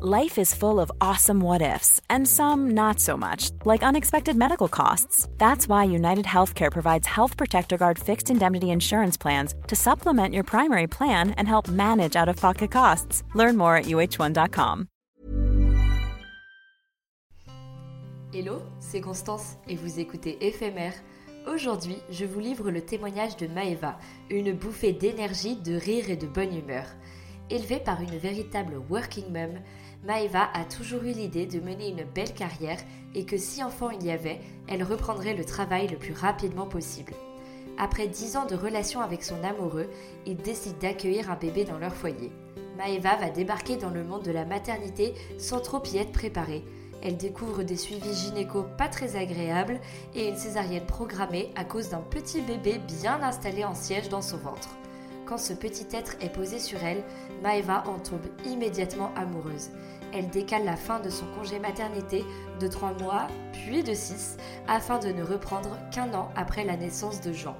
Life is full of awesome what ifs, and some not so much, like unexpected medical costs. That's why United Healthcare provides Health Protector Guard fixed indemnity insurance plans to supplement your primary plan and help manage out of pocket costs. Learn more at uh1.com. Hello, c'est Constance et vous écoutez Éphémère. Aujourd'hui, je vous livre le témoignage de Maeva, une bouffée d'énergie, de rire et de bonne humeur. Élevée par une véritable working mum, Maeva a toujours eu l'idée de mener une belle carrière et que si enfant il y avait, elle reprendrait le travail le plus rapidement possible. Après 10 ans de relation avec son amoureux, ils décident d'accueillir un bébé dans leur foyer. Maeva va débarquer dans le monde de la maternité sans trop y être préparée. Elle découvre des suivis gynéco pas très agréables et une césarienne programmée à cause d'un petit bébé bien installé en siège dans son ventre. Quand ce petit être est posé sur elle, Maeva en tombe immédiatement amoureuse. Elle décale la fin de son congé maternité de 3 mois, puis de 6, afin de ne reprendre qu'un an après la naissance de Jean.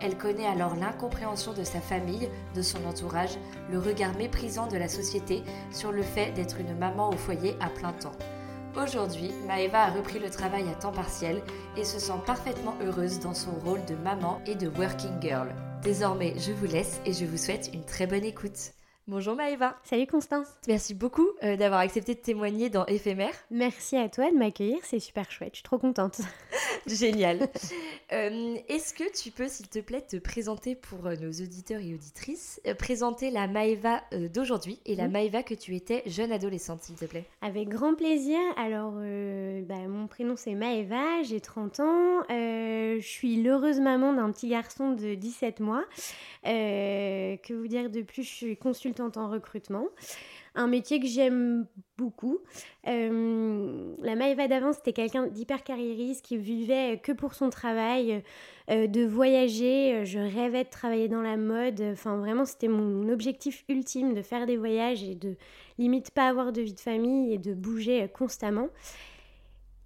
Elle connaît alors l'incompréhension de sa famille, de son entourage, le regard méprisant de la société sur le fait d'être une maman au foyer à plein temps. Aujourd'hui, Maeva a repris le travail à temps partiel et se sent parfaitement heureuse dans son rôle de maman et de working girl. Désormais, je vous laisse et je vous souhaite une très bonne écoute. Bonjour Maëva. Salut Constance. Merci beaucoup euh, d'avoir accepté de témoigner dans Éphémère. Merci à toi de m'accueillir, c'est super chouette, je suis trop contente. Génial. Euh, est-ce que tu peux, s'il te plaît, te présenter pour euh, nos auditeurs et auditrices, présenter la Maëva d'aujourd'hui et la mmh. Maëva que tu étais jeune adolescente, s'il te plaît? Avec grand plaisir. Alors, bah, mon prénom c'est Maëva, j'ai 30 ans, je suis l'heureuse maman d'un petit garçon de 17 mois. que vous dire de plus, je suis consultante en recrutement un métier que j'aime beaucoup. Euh, la Maëva d'avant, c'était quelqu'un d'hyper carriériste qui vivait que pour son travail, euh, de voyager. Je rêvais de travailler dans la mode. Enfin, vraiment, c'était mon objectif ultime de faire des voyages et de limite pas avoir de vie de famille et de bouger constamment.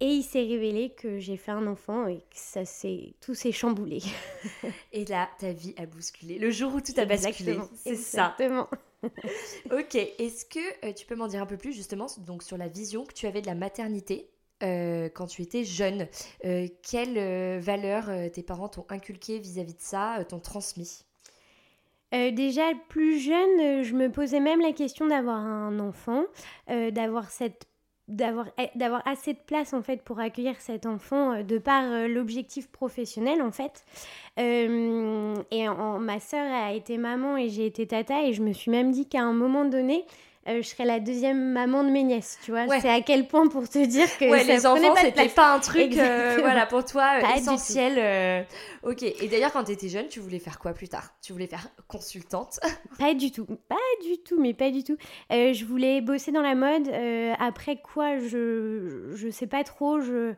Et il s'est révélé que j'ai fait un enfant et que ça s'est tout s'est chamboulé. et là, ta vie a bousculé. Le jour où tout a basculé, c'est ça. Exactement. Ok, est-ce que euh, tu peux m'en dire un peu plus justement donc, sur la vision que tu avais de la maternité euh, quand tu étais jeune euh, Quelles valeurs tes parents t'ont inculqué vis-à-vis de ça, t'ont transmis? Déjà plus jeune, je me posais même la question d'avoir un enfant, d'avoir cette d'avoir d'avoir assez de place en fait pour accueillir cet enfant euh, de par euh, l'objectif professionnel en fait. Euh, et ma sœur a été maman et j'ai été tata et je me suis même dit qu'à un moment donné je serais la deuxième maman de mes nièces, tu vois. C'est à quel point pour te dire que ouais, les enfants, c'était pas un truc, voilà, pour toi essentiel. Ok. Et d'ailleurs, quand tu étais jeune, tu voulais faire quoi plus tard? Tu voulais faire consultante? Pas du tout, pas du tout, mais pas du tout. je voulais bosser dans la mode. après quoi, je je sais pas trop. Je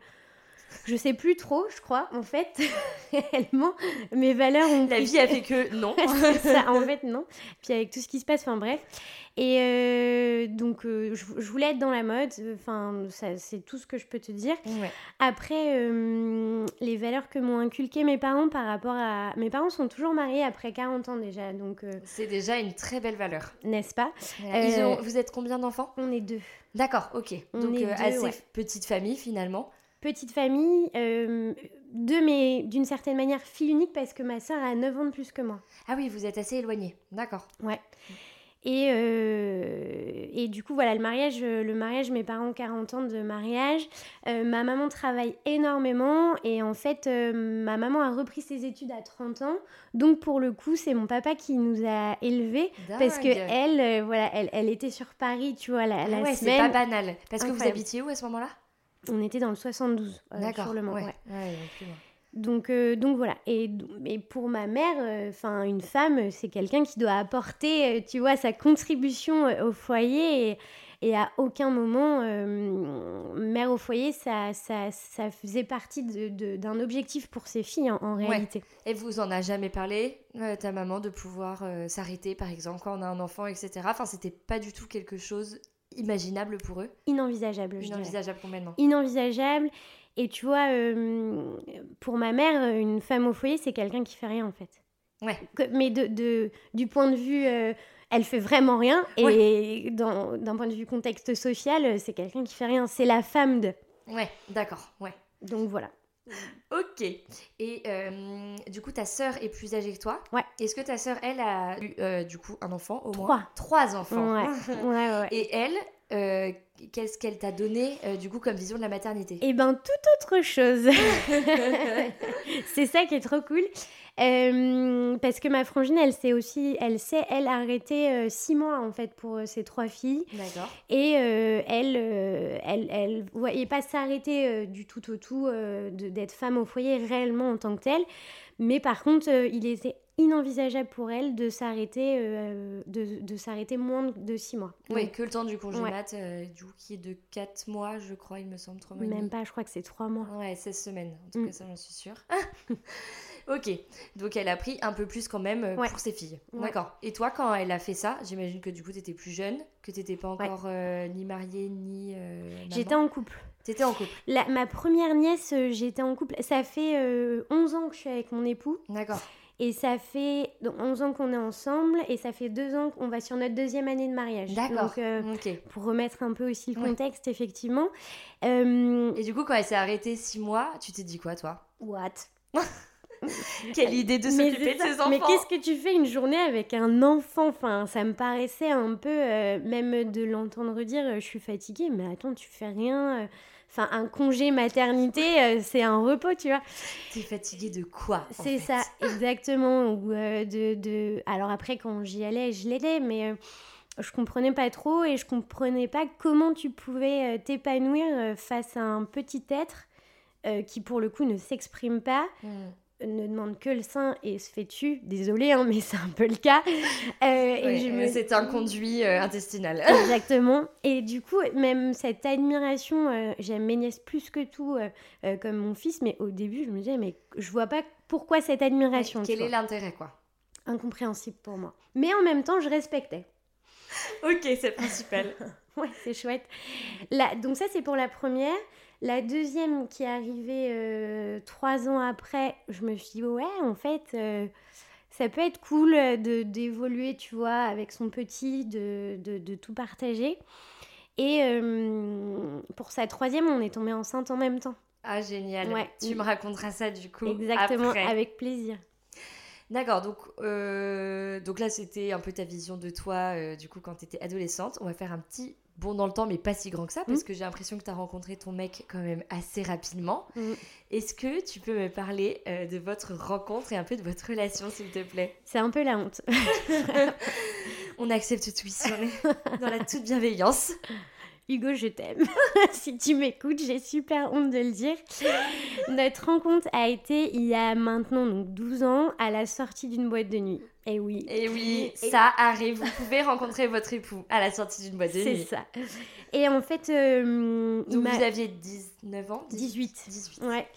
je sais plus trop, je crois, en fait, réellement, mes valeurs ont. La vie a fait que non. ça, en fait, non. Puis avec tout ce qui se passe, enfin bref. Et euh, donc, euh, je, voulais être dans la mode, enfin, c'est tout ce que je peux te dire. Après, euh, les valeurs que m'ont inculquées mes parents par rapport à. Mes parents sont toujours mariés après 40 ans déjà, donc. C'est déjà une très belle valeur. N'est-ce pas? Vous êtes combien d'enfants? On est deux. D'accord, ok. donc, assez petite famille finalement petite famille, euh, de d'une certaine manière fille unique parce que ma soeur a 9 ans de plus que moi. Ah oui, vous êtes assez éloignés, d'accord. Ouais. Et, euh, et du coup, voilà, le mariage, le mariage, mes parents 40 ans de mariage. Euh, ma maman travaille énormément et en fait, euh, ma maman a repris ses études à 30 ans. Donc pour le coup, c'est mon papa qui nous a élevés parce que elle, voilà, elle, elle était sur Paris, tu vois, la, la Ah ouais, c'est pas banal. Parce que vous habitiez où à ce moment-là? On était dans le 72 euh, D'accord. sur le Mans. ouais. ouais. Donc euh, donc voilà. Et, et pour ma mère, enfin une femme, euh, c'est quelqu'un qui doit apporter, euh, tu vois, sa contribution euh, au foyer. Et, et à aucun moment, euh, mère au foyer, ça, ça, ça faisait partie d'un objectif pour ses filles en, Ouais. réalité. Et vous en a jamais parlé, euh, ta maman, de pouvoir euh, s'arrêter, par exemple, quand on a un enfant, etc. Enfin, c'était pas du tout quelque chose imaginable pour eux, Inenvisageable, je dirais. inenvisageable complètement. Inenvisageable. Et tu vois, euh, pour ma mère, une femme au foyer, c'est quelqu'un qui fait rien en fait. Ouais. Que- mais de, de- du point de vue, euh, elle fait vraiment rien. Et d'un point de vue contexte social, euh, c'est quelqu'un qui fait rien. C'est la femme de. Ouais, d'accord, ouais. Donc voilà. Ok. Et euh, du coup, ta sœur est plus âgée que toi. Ouais. Est-ce que ta sœur, elle, a eu euh, du coup un enfant au Trois. moins? Trois enfants. Ouais, ouais, ouais. Et elle, euh, qu'est-ce qu'elle t'a donné euh, du coup comme vision de la maternité? Et ben toute autre chose. c'est ça qui est trop cool. Euh, parce que ma frangine, elle sait aussi, elle sait, elle arrêter euh, six mois en fait pour euh, ses trois filles. D'accord. Et euh, elle, elle, elle voyait pas s'arrêter du tout au tout d'être femme au foyer réellement en tant que telle. Mais par contre, il était inenvisageable pour elle de s'arrêter euh, de, de s'arrêter moins de six mois. Oui, Donc, que le temps du congé Ouais. mat, euh, du coup, qui est de 4 mois, je crois, il me semble, 3 mois même pas, je crois que c'est trois mois. Ouais, 16 semaines, en tout Mm. cas, ça j'en suis sûre. ok, donc elle a pris un peu plus quand même euh, Ouais. pour ses filles. Ouais. D'accord. Et toi, quand elle a fait ça, j'imagine que du coup, t'étais plus jeune, que t'étais pas encore euh, ni mariée, ni. euh. J'étais en couple. T'étais en couple. La- ma première nièce, j'étais en couple. Ça fait euh, 11 ans que je suis avec mon époux. D'accord. Et ça fait donc, 11 ans qu'on est ensemble. Et ça fait 2 ans qu'on va sur notre deuxième année de mariage. D'accord. Donc, euh, pour remettre un peu aussi le Ouais. contexte, effectivement. Euh, Et du coup, quand elle s'est arrêtée 6 mois, tu t'es dit quoi, toi? What? Quelle idée de s'occuper de ses enfants Mais qu'est-ce que tu fais une journée avec un enfant? Enfin, ça me paraissait un peu, euh, même de l'entendre dire, euh, je suis fatiguée, mais attends, tu fais rien. euh. Enfin, un congé maternité, c'est un repos, tu vois. T'es fatiguée de quoi C'est ça, exactement. Ou de, de... Alors après, quand j'y allais, je l'aidais, mais je comprenais pas trop et je comprenais pas comment tu pouvais t'épanouir face à un petit être euh, qui, pour le coup, ne s'exprime pas, Mm. Ne demande que le sein et se fait tu. Désolée, hein, mais c'est un peu le cas. Euh, je euh, me- C'est un conduit euh, intestinal. Exactement. Et du coup, même cette admiration, euh, j'aime mes nièces plus que tout, comme mon fils, mais au début, je me disais, mais je vois pas pourquoi cette admiration. Quel est l'intérêt, quoi? Incompréhensible pour moi. Mais en même temps, je respectais. Ok, c'est principal. Ouais, c'est chouette. Donc ça, c'est pour la première. La deuxième qui est arrivée euh, trois ans après, je me suis dit, ouais, en fait, euh, ça peut être cool de d'évoluer, tu vois, avec son petit, de, de, de tout partager. Et euh, pour sa troisième, on est tombé enceinte en même temps. Ah, génial. Ouais. Tu me raconteras ça, du coup, Exactement, après. avec plaisir. D'accord, donc, euh, donc là c'était un peu ta vision de toi euh, du coup quand tu étais adolescente. On va faire un petit bond dans le temps mais pas si grand que ça parce Mhm. que j'ai l'impression que tu as rencontré ton mec quand même assez rapidement. Mhm. Est-ce que tu peux me parler euh, de votre rencontre et un peu de votre relation s'il te plaît? C'est un peu la honte. On accepte tout ici, on est dans la toute bienveillance. Hugo, je t'aime. si tu m'écoutes, j'ai super honte de le dire. Notre rencontre a été il y a maintenant donc 12 ans à la sortie d'une boîte de nuit. Et oui. Et oui, Et- ça arrive, vous pouvez rencontrer votre époux à la sortie d'une boîte de C'est nuit. ça. Et en fait, euh, Donc vous aviez 19 ans? 18. 18. Ouais.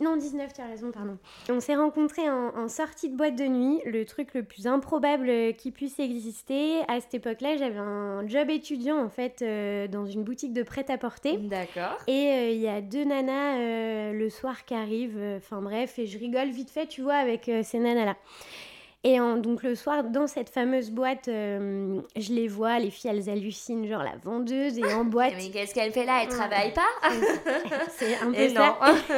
Non, 19, tu as raison, pardon. On s'est rencontrés en, en sortie de boîte de nuit, le truc le plus improbable euh, qui puisse exister. À cette époque-là, j'avais un job étudiant en fait euh, dans une boutique de prêt-à-porter. D'accord. Et euh, il y a deux nanas euh, le soir qui arrivent, enfin bref, et je rigole vite fait, tu vois, avec ces nanas-là. Et donc le soir, dans cette fameuse boîte, euh, je les vois, les filles, elles hallucinent, genre la vendeuse est en boîte. Mais qu'est-ce qu'elle fait là? Elle travaille pas? C'est un peu ça.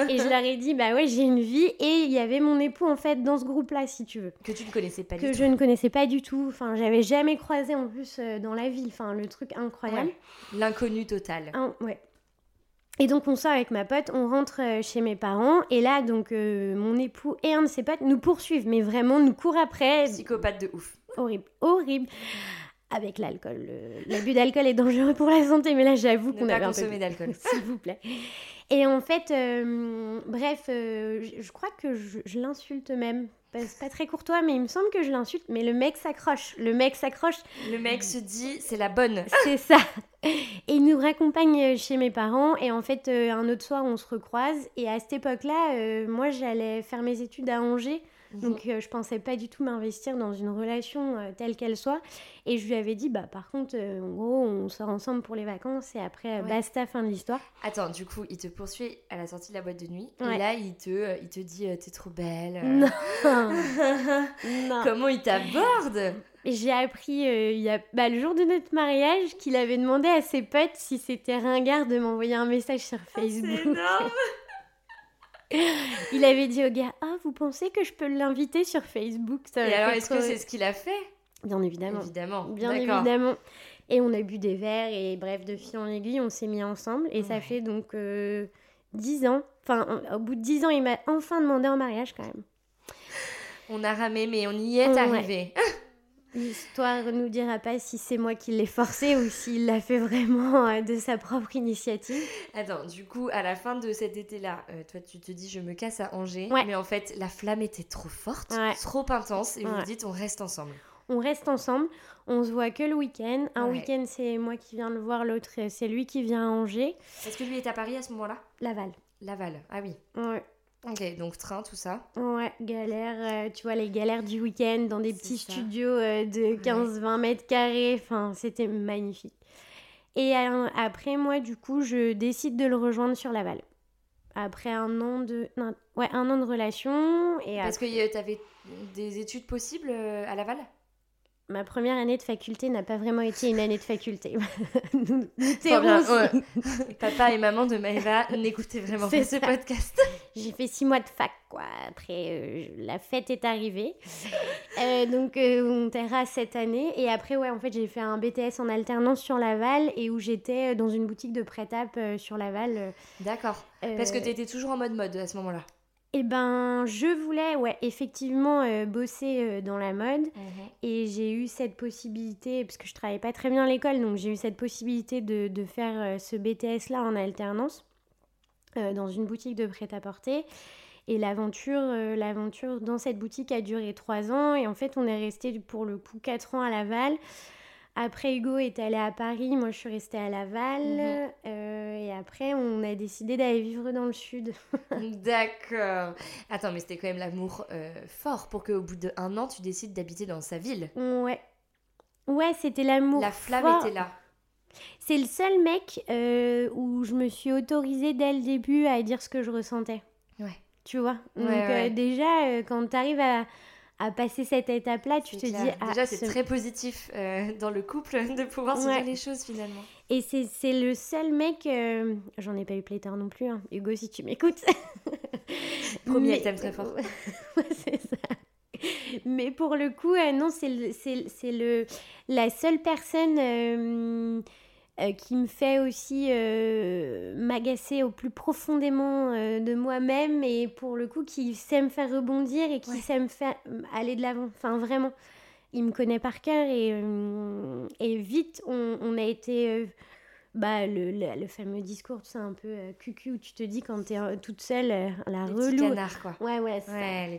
et je leur ai dit, bah ouais, j'ai une vie. Et il y avait mon époux, en fait, dans ce groupe-là, si tu veux. Que tu ne connaissais pas du tout. Que je ne connaissais pas du tout. Enfin, j'avais jamais croisé, en plus, euh, dans la ville. Enfin, le truc incroyable. L'inconnu total. ouais. Et donc on sort avec ma pote, on rentre euh, chez mes parents et là donc euh, mon époux et un de ses potes nous poursuivent, mais vraiment nous courent après. Psychopathe de ouf. Horrible, horrible. Avec l'alcool, l'abus d'alcool est dangereux pour la santé, mais là j'avoue qu'on avait consommer d'alcool, s'il vous plaît. Et en fait, euh, bref, je, crois que je, je l'insulte même c'est pas très courtois, mais il me semble que je l'insulte. Mais le mec s'accroche. Le mec s'accroche. Le mec se dit, c'est la bonne. C'est ça. Et il nous raccompagne chez mes parents. Et en fait, euh, un autre soir, on se recroise. Et à cette époque-là, euh, moi, j'allais faire mes études à Angers. Mhm. Donc euh, je pensais pas du tout m'investir dans une relation euh, telle qu'elle soit. Et je lui avais dit, bah par contre, euh, en gros, on sort ensemble pour les vacances et après, basta, fin de l'histoire. Attends, du coup, il te poursuit à la sortie de la boîte de nuit. Et là, il te, il te dit, t'es trop belle. Non. Comment il t'aborde? J'ai appris il y a, bah, le jour de notre mariage qu'il avait demandé à ses potes si c'était ringard de m'envoyer un message sur ah, Facebook. énorme il avait dit au gars Ah, vous pensez que je peux l'inviter sur Facebook? Et alors, est-ce que c'est ce qu'il a fait? Bien évidemment. Évidemment. Bien évidemment. Et on a bu des verres et bref, de fil en aiguille, on s'est mis ensemble. Et ça fait donc euh, dix 10 ans. Enfin, au bout de 10 ans, il m'a enfin demandé en mariage quand même. On a ramé, mais on y est arrivé. L'histoire ne nous dira pas si c'est moi qui l'ai forcé ou s'il l'a fait vraiment euh, de sa propre initiative. Attends, du coup, à la fin de cet été-là, euh, toi, tu te dis je me casse à Angers. Mais en fait, la flamme était trop forte, trop intense, et vous vous dites on reste ensemble. On reste ensemble, on se voit que le week-end. Un week-end, c'est moi qui viens le voir, l'autre, c'est lui qui vient à Angers. Est-ce que lui est à Paris à ce moment-là? Laval. Laval, ah oui. Ouais. Ok, donc train, tout ça. Ouais, galère, euh, tu vois, les galères du week-end dans des petits studios euh, de 15-20 mètres carrés. Enfin, c'était magnifique. Et euh, après, moi, du coup, je décide de le rejoindre sur Laval. Après un an de, ouais, un an de relation. Et Parce que tu avais des études possibles à Laval? Ma première année de faculté n'a pas vraiment été une année de faculté. nous, Papa et maman de Maëva n'écoutaient vraiment pas ce podcast. J'ai fait six mois de fac, quoi. Après, euh, la fête est arrivée. Euh, donc, euh, on terrasse cette année. Et après, ouais, en fait, j'ai fait un BTS en alternance sur Laval et où j'étais dans une boutique de prêt-à-up sur Laval. D'accord. Parce que tu étais toujours en mode mode à ce moment-là. Eh ben, je voulais, ouais, effectivement, euh, bosser euh, dans la mode. Mhm. Et j'ai eu cette possibilité, parce que je travaillais pas très bien à l'école, donc j'ai eu cette possibilité de, de faire euh, ce BTS-là en alternance dans une boutique de prêt-à-porter. Et l'aventure, l'aventure dans cette boutique a duré trois ans. Et en fait, on est resté pour le coup quatre ans à Laval. Après, Hugo est allé à Paris, moi je suis restée à Laval. Mhm. Euh, et après, on a décidé d'aller vivre dans le sud. D'accord. Attends, mais c'était quand même l'amour euh, fort pour qu'au bout d'un an, tu décides d'habiter dans sa ville. Ouais. Ouais, c'était l'amour. La flamme était là. C'est le seul mec euh, où je me suis autorisée dès le début à dire ce que je ressentais. Ouais. Tu vois? Donc, déjà, quand tu arrives à à passer cette étape-là, tu te dis... Ah, Déjà, c'est très positif euh, dans le couple de pouvoir se dire les choses finalement. Et c'est le seul mec... Euh, j'en ai pas eu pléthore non plus, hein. Hugo, si tu m'écoutes. Premier, Mais... t'aime très fort. c'est ça. Mais pour le coup, euh, non, c'est le, la seule personne euh, qui me fait aussi euh, m'agacer au plus profondément euh, de moi-même et pour le coup qui sait me faire rebondir et qui sait me faire aller de l'avant. Enfin vraiment, il me connaît par cœur et, et vite on, a été... bah, le, le, fameux discours, tu sais, un peu cucu où tu te dis quand t'es toute seule, la les relou. Canards, quoi. Ouais, ouais,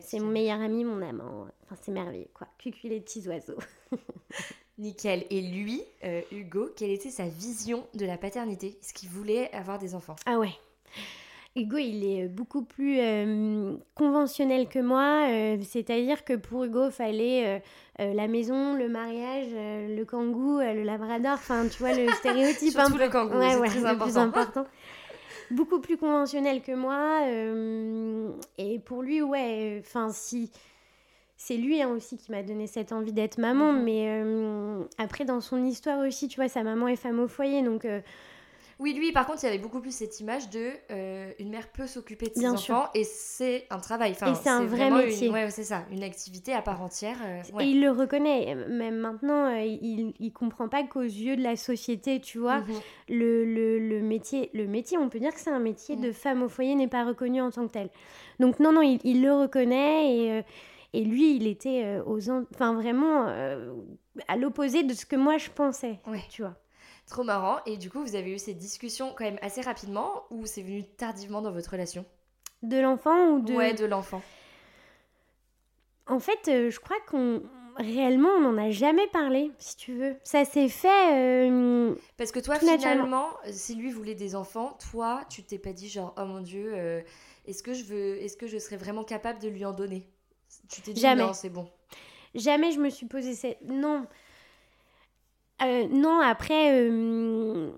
c'est mon meilleur ami, mon amant. Enfin, c'est merveilleux, quoi. Cucu les petits oiseaux. Nickel. Et lui, euh, Hugo, quelle était sa vision de la paternité? Est-ce qu'il voulait avoir des enfants? Ah ouais. Hugo, il est beaucoup plus euh, conventionnel que moi. Euh, c'est-à-dire que pour Hugo, il fallait la maison, le mariage, le kangou, le labrador. Enfin, tu vois, le stéréotype. Surtout le kangou, ouais, c'est très important. Plus important. beaucoup plus conventionnel que moi. et pour lui, ouais, enfin, si c'est lui hein, aussi qui m'a donné cette envie d'être maman. Mhm. Mais euh, après, dans son histoire aussi, tu vois, sa maman est femme au foyer. Donc, euh, Oui, lui, par contre, il y avait beaucoup plus cette image de euh, une mère peut s'occuper de ses Bien enfants et c'est un travail. Enfin, Et c'est un vrai vraiment une- métier. Ouais, c'est ça, une activité à part entière. euh, et il le reconnaît. Même maintenant, il, il comprend pas qu'aux yeux de la société, tu vois, Mhm. le, le, le métier, le métier, on peut dire que c'est un métier Mm. de femme au foyer n'est pas reconnu en tant que tel. Donc non, non, il, il le reconnaît et, euh, et lui, il était euh, aux, en- enfin vraiment euh, à l'opposé de ce que moi je pensais, Ouais. tu vois. Trop marrant. Et du coup, vous avez eu ces discussions quand même assez rapidement ou c'est venu tardivement dans votre relation? De l'enfant ou de... Ouais, de l'enfant. En fait, euh, je crois qu'on réellement on n'en a jamais parlé, si tu veux. Ça s'est fait. euh, Parce que toi, finalement, si lui voulait des enfants, toi, tu t'es pas dit genre, oh mon dieu, euh, est-ce que je veux, est-ce que je serais vraiment capable de lui en donner? Tu t'es dit Jamais. non, c'est bon. Jamais je me suis posé cette. Non. Euh, non, après, euh,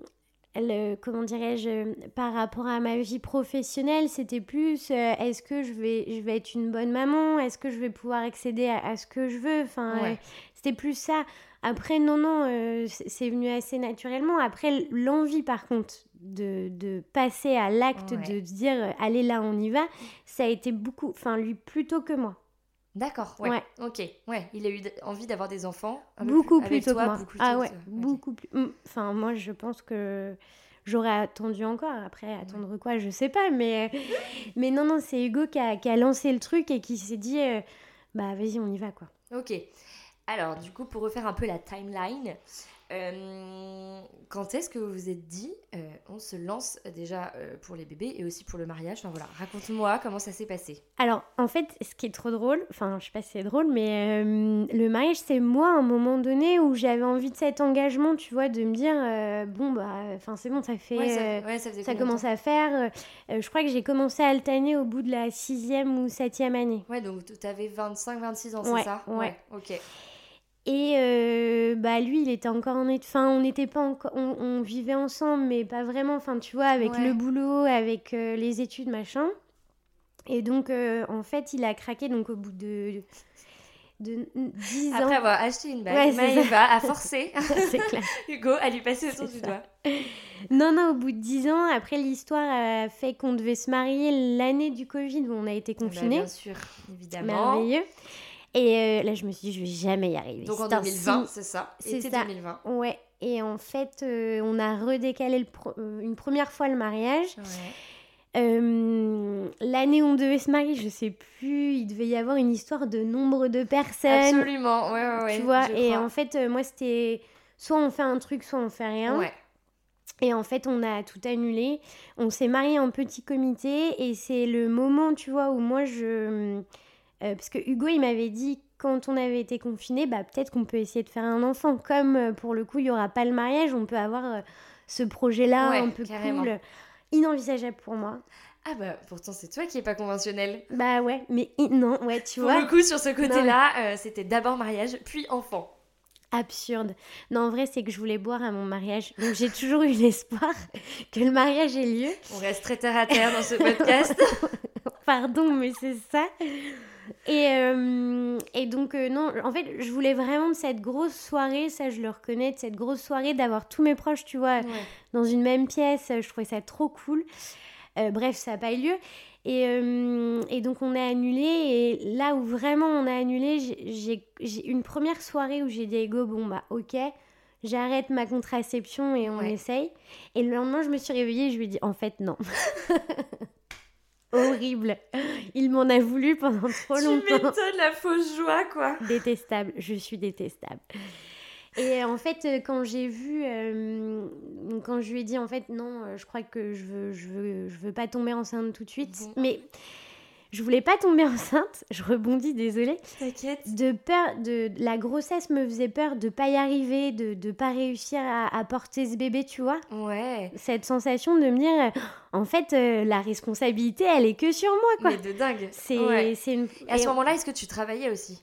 le- comment dirais-je, par rapport à ma vie professionnelle, c'était plus euh, est-ce que je vais, je vais être une bonne maman? Est-ce que je vais pouvoir accéder à, à ce que je veux? Enfin, Ouais. euh, c'était plus ça. Après, non, non, euh, c'est venu assez naturellement. Après, l'envie, par contre, de, de passer à l'acte Ouais. de dire euh, allez là, on y va, ça a été beaucoup, enfin, lui plutôt que moi. D'accord, ouais. Ouais. Ok, ouais. Il a eu envie d'avoir des enfants. beaucoup plus, tôt toi, que moi. beaucoup plus ah tôt, ouais, beaucoup plus. Enfin, moi, je pense que j'aurais attendu encore. Après, attendre quoi, je sais pas. Mais, mais non, non, c'est Hugo qui a, qui a lancé le truc et qui s'est dit, euh, bah vas-y, on y va quoi. Ok. Alors, du coup, pour refaire un peu la timeline, euh, quand est-ce que vous vous êtes dit, euh, on se lance déjà euh, pour les bébés et aussi pour le mariage? Enfin voilà, raconte-moi comment ça s'est passé. Alors, en fait, ce qui est trop drôle, enfin, je sais pas si c'est drôle, mais euh, le mariage, c'est moi, à un moment donné, où j'avais envie de cet engagement, tu vois, de me dire, bon, bah, enfin, c'est bon, ça fait. Ouais, ça, ouais, commence à faire. je crois que j'ai commencé à alterner au bout de la sixième ou septième année. Ouais, donc tu avais 25-26 ans, Ouais, c'est ça ouais. ok. Et euh, bah lui, il était encore en études. Enfin, on n'était pas encore. On, on vivait ensemble, mais pas vraiment. Enfin, tu vois, avec Ouais. le boulot, avec euh, les études, machin. Et donc, euh, en fait, il a craqué donc au bout de, de 10 ans. Après avoir acheté une bague, Ouais, Maëva a forcé. Hugo à lui passer autour du ça. doigt. Non, non, au bout de 10 ans, après l'histoire a fait qu'on devait se marier l'année du Covid où on a été Ah bah, confinés. bien sûr, évidemment. Merveilleux. Et euh, là, je me suis dit, je vais jamais y arriver. Donc en C'est un 2020, signe. c'est ça? c'est ça. 2020. Ouais. Et en fait, euh, on a redécalé le pro- euh, une première fois le mariage. Ouais. Euh, L'année où on devait se marier, je sais plus, il devait y avoir une histoire de nombre de personnes. Absolument, ouais, ouais, ouais. tu vois, et crois. en fait, moi, c'était soit on fait un truc, soit on fait rien. Ouais. Et en fait, on a tout annulé. On s'est marié en petit comité et c'est le moment, tu vois, où moi je. Euh, parce que Hugo, il m'avait dit quand on avait été confinés, bah peut-être qu'on peut essayer de faire un enfant. Comme euh, pour le coup, il y aura pas le mariage, on peut avoir euh, ce projet-là Ouais, un peu carrément. cool, inenvisageable pour moi. Ah bah pourtant c'est toi qui est pas conventionnel. Bah ouais, mais non, ouais, tu Pour vois, le coup sur ce côté-là, c'était d'abord mariage puis enfant. absurde. Non, en vrai, c'est que je voulais boire à mon mariage, donc j'ai toujours eu l'espoir que le mariage ait lieu. On reste très terre à terre dans ce podcast. Pardon, mais c'est ça. Et, euh, et donc, euh, non, en fait, je voulais vraiment de cette grosse soirée, ça je le reconnais, de cette grosse soirée, d'avoir tous mes proches, tu vois, Ouais. dans une même pièce. Je trouvais ça trop cool. Euh, bref, ça n'a pas eu lieu. Et, euh, et donc, on a annulé. Et là où vraiment on a annulé, j'ai- une première soirée où j'ai dit à Ego, bon, bah, ok, j'arrête ma contraception et on Ouais. essaye. Et le lendemain, je me suis réveillée et je lui ai dit, en fait, non. Horrible. Il m'en a voulu pendant trop Tu longtemps. m'étonnes la fausse joie quoi. Détestable, je suis détestable. Et en fait, euh, quand j'ai vu, euh, quand je lui ai dit en fait non, euh, je crois que je veux, je veux, je veux pas tomber enceinte tout de suite, Mhm. mais je voulais pas tomber enceinte. Je rebondis, désolée. T'inquiète. De peur, de la grossesse me faisait peur de pas y arriver, de de pas réussir à, à porter ce bébé, tu vois. Ouais. Cette sensation de me dire, euh, en fait, euh, la responsabilité, elle est que sur moi, quoi. Mais de dingue. C'est, Ouais. c'est une. Et à ce moment-là, est-ce que tu travaillais aussi?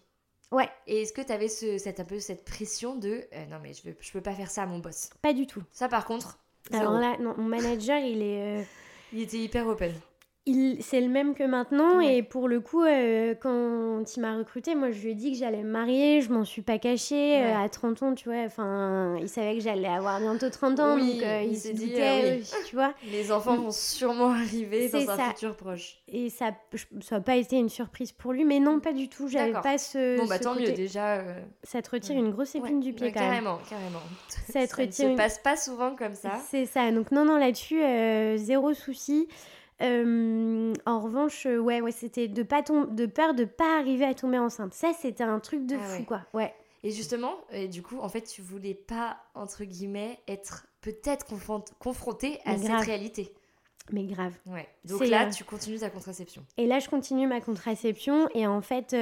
Ouais, Et est-ce que tu avais ce, cette, un peu cette pression de euh, non mais je veux, je peux pas faire ça à mon boss? Pas du tout. Ça par contre, Alors zéro. là, non, mon manager, il est. euh, il était hyper open. C'est le même que maintenant. Et pour le coup euh, quand il m'a recruté moi je lui ai dit que j'allais me marier. Je m'en suis pas cachée euh, à 30 ans tu vois. Enfin il savait que j'allais avoir bientôt 30 ans donc euh, il, se doutait tu vois. Les enfants vont sûrement arriver dans un futur proche. Et ça ça n'a pas été une surprise pour lui mais non pas du tout. J'avais pas ce bon bah tant mieux déjà ça te retire une grosse épine du pied quand carrément, même. carrément ça te retire ne se passe pas souvent comme ça. C'est ça. Donc non non là-dessus zéro souci euh, en revanche, euh, ouais, ouais, c'était de pas de peur de pas arriver à tomber enceinte. Ça, c'était un truc de ah fou, quoi. Ouais. Et justement, et du coup, en fait, tu voulais pas entre guillemets être peut-être confronté à cette réalité. Mais grave. Ouais. Donc là, euh, tu continues ta contraception. Et là, je continue ma contraception. Et en fait,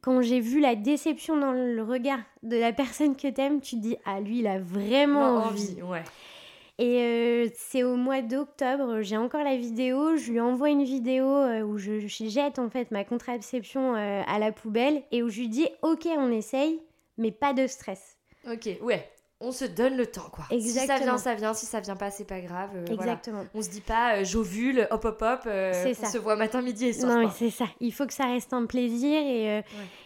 quand j'ai vu la déception dans le regard de la personne que t'aimes, tu te dis, ah, lui, il a vraiment envie. envie. Ouais. Et euh, c'est au mois d'octobre, j'ai encore la vidéo, je lui envoie une vidéo euh, où je, jette en fait ma contraception euh, à la poubelle et où je lui dis ok on essaye, mais pas de stress. Ok, ouais. On se donne le temps, quoi. Exactement. Si ça vient, ça vient. Si ça vient pas, c'est pas grave. Exactement. On se dit pas j'ovule, hop, hop, hop. on ça. se voit matin, midi et soir. Non, c'est ça. Il faut que ça reste un plaisir et,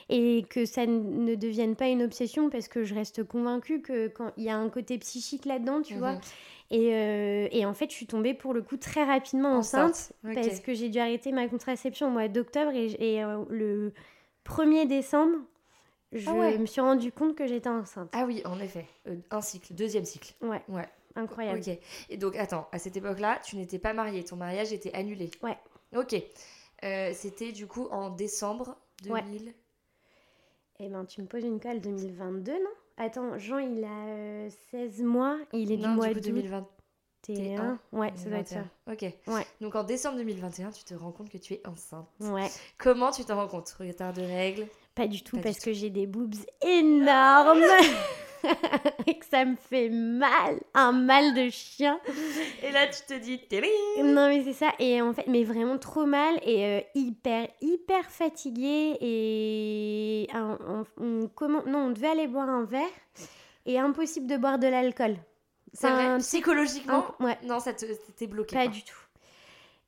et que ça ne devienne pas une obsession parce que je reste convaincue que quand il y a un côté psychique là-dedans, tu vois. Euh, et, en fait, je suis tombée pour le coup très rapidement enceinte, parce que j'ai dû arrêter ma contraception au mois d'octobre et, euh, le 1er décembre, je ah me suis rendu compte que j'étais enceinte. Ah oui, en effet. Euh, un cycle, deuxième cycle. Ouais. Ouais. Incroyable. Ok. Et donc, attends, à cette époque-là, tu n'étais pas mariée, ton mariage était annulé. Ouais. Ok. C'était du coup en décembre 2000. Eh ben, tu me poses une colle 2022, non? Attends, Jean, il a 16 euh, mois il est du mois de 2021. Ouais, ça doit être ça. Ok. Ouais. Donc en décembre 2021, tu te rends compte que tu es enceinte. Ouais. Comment tu t'en rends compte Retard de règles? Pas du tout, parce que j'ai des boobs énormes. et que ça me fait mal, un mal de chien. Et là, tu te dis, Non, mais c'est ça. Et en fait, mais vraiment trop mal et euh, hyper, hyper fatiguée. Et on, comment... non, on devait aller boire un verre et impossible de boire de l'alcool. C'est vrai, psychologiquement ouais. Non, ça t'était bloqué. Pas, du tout.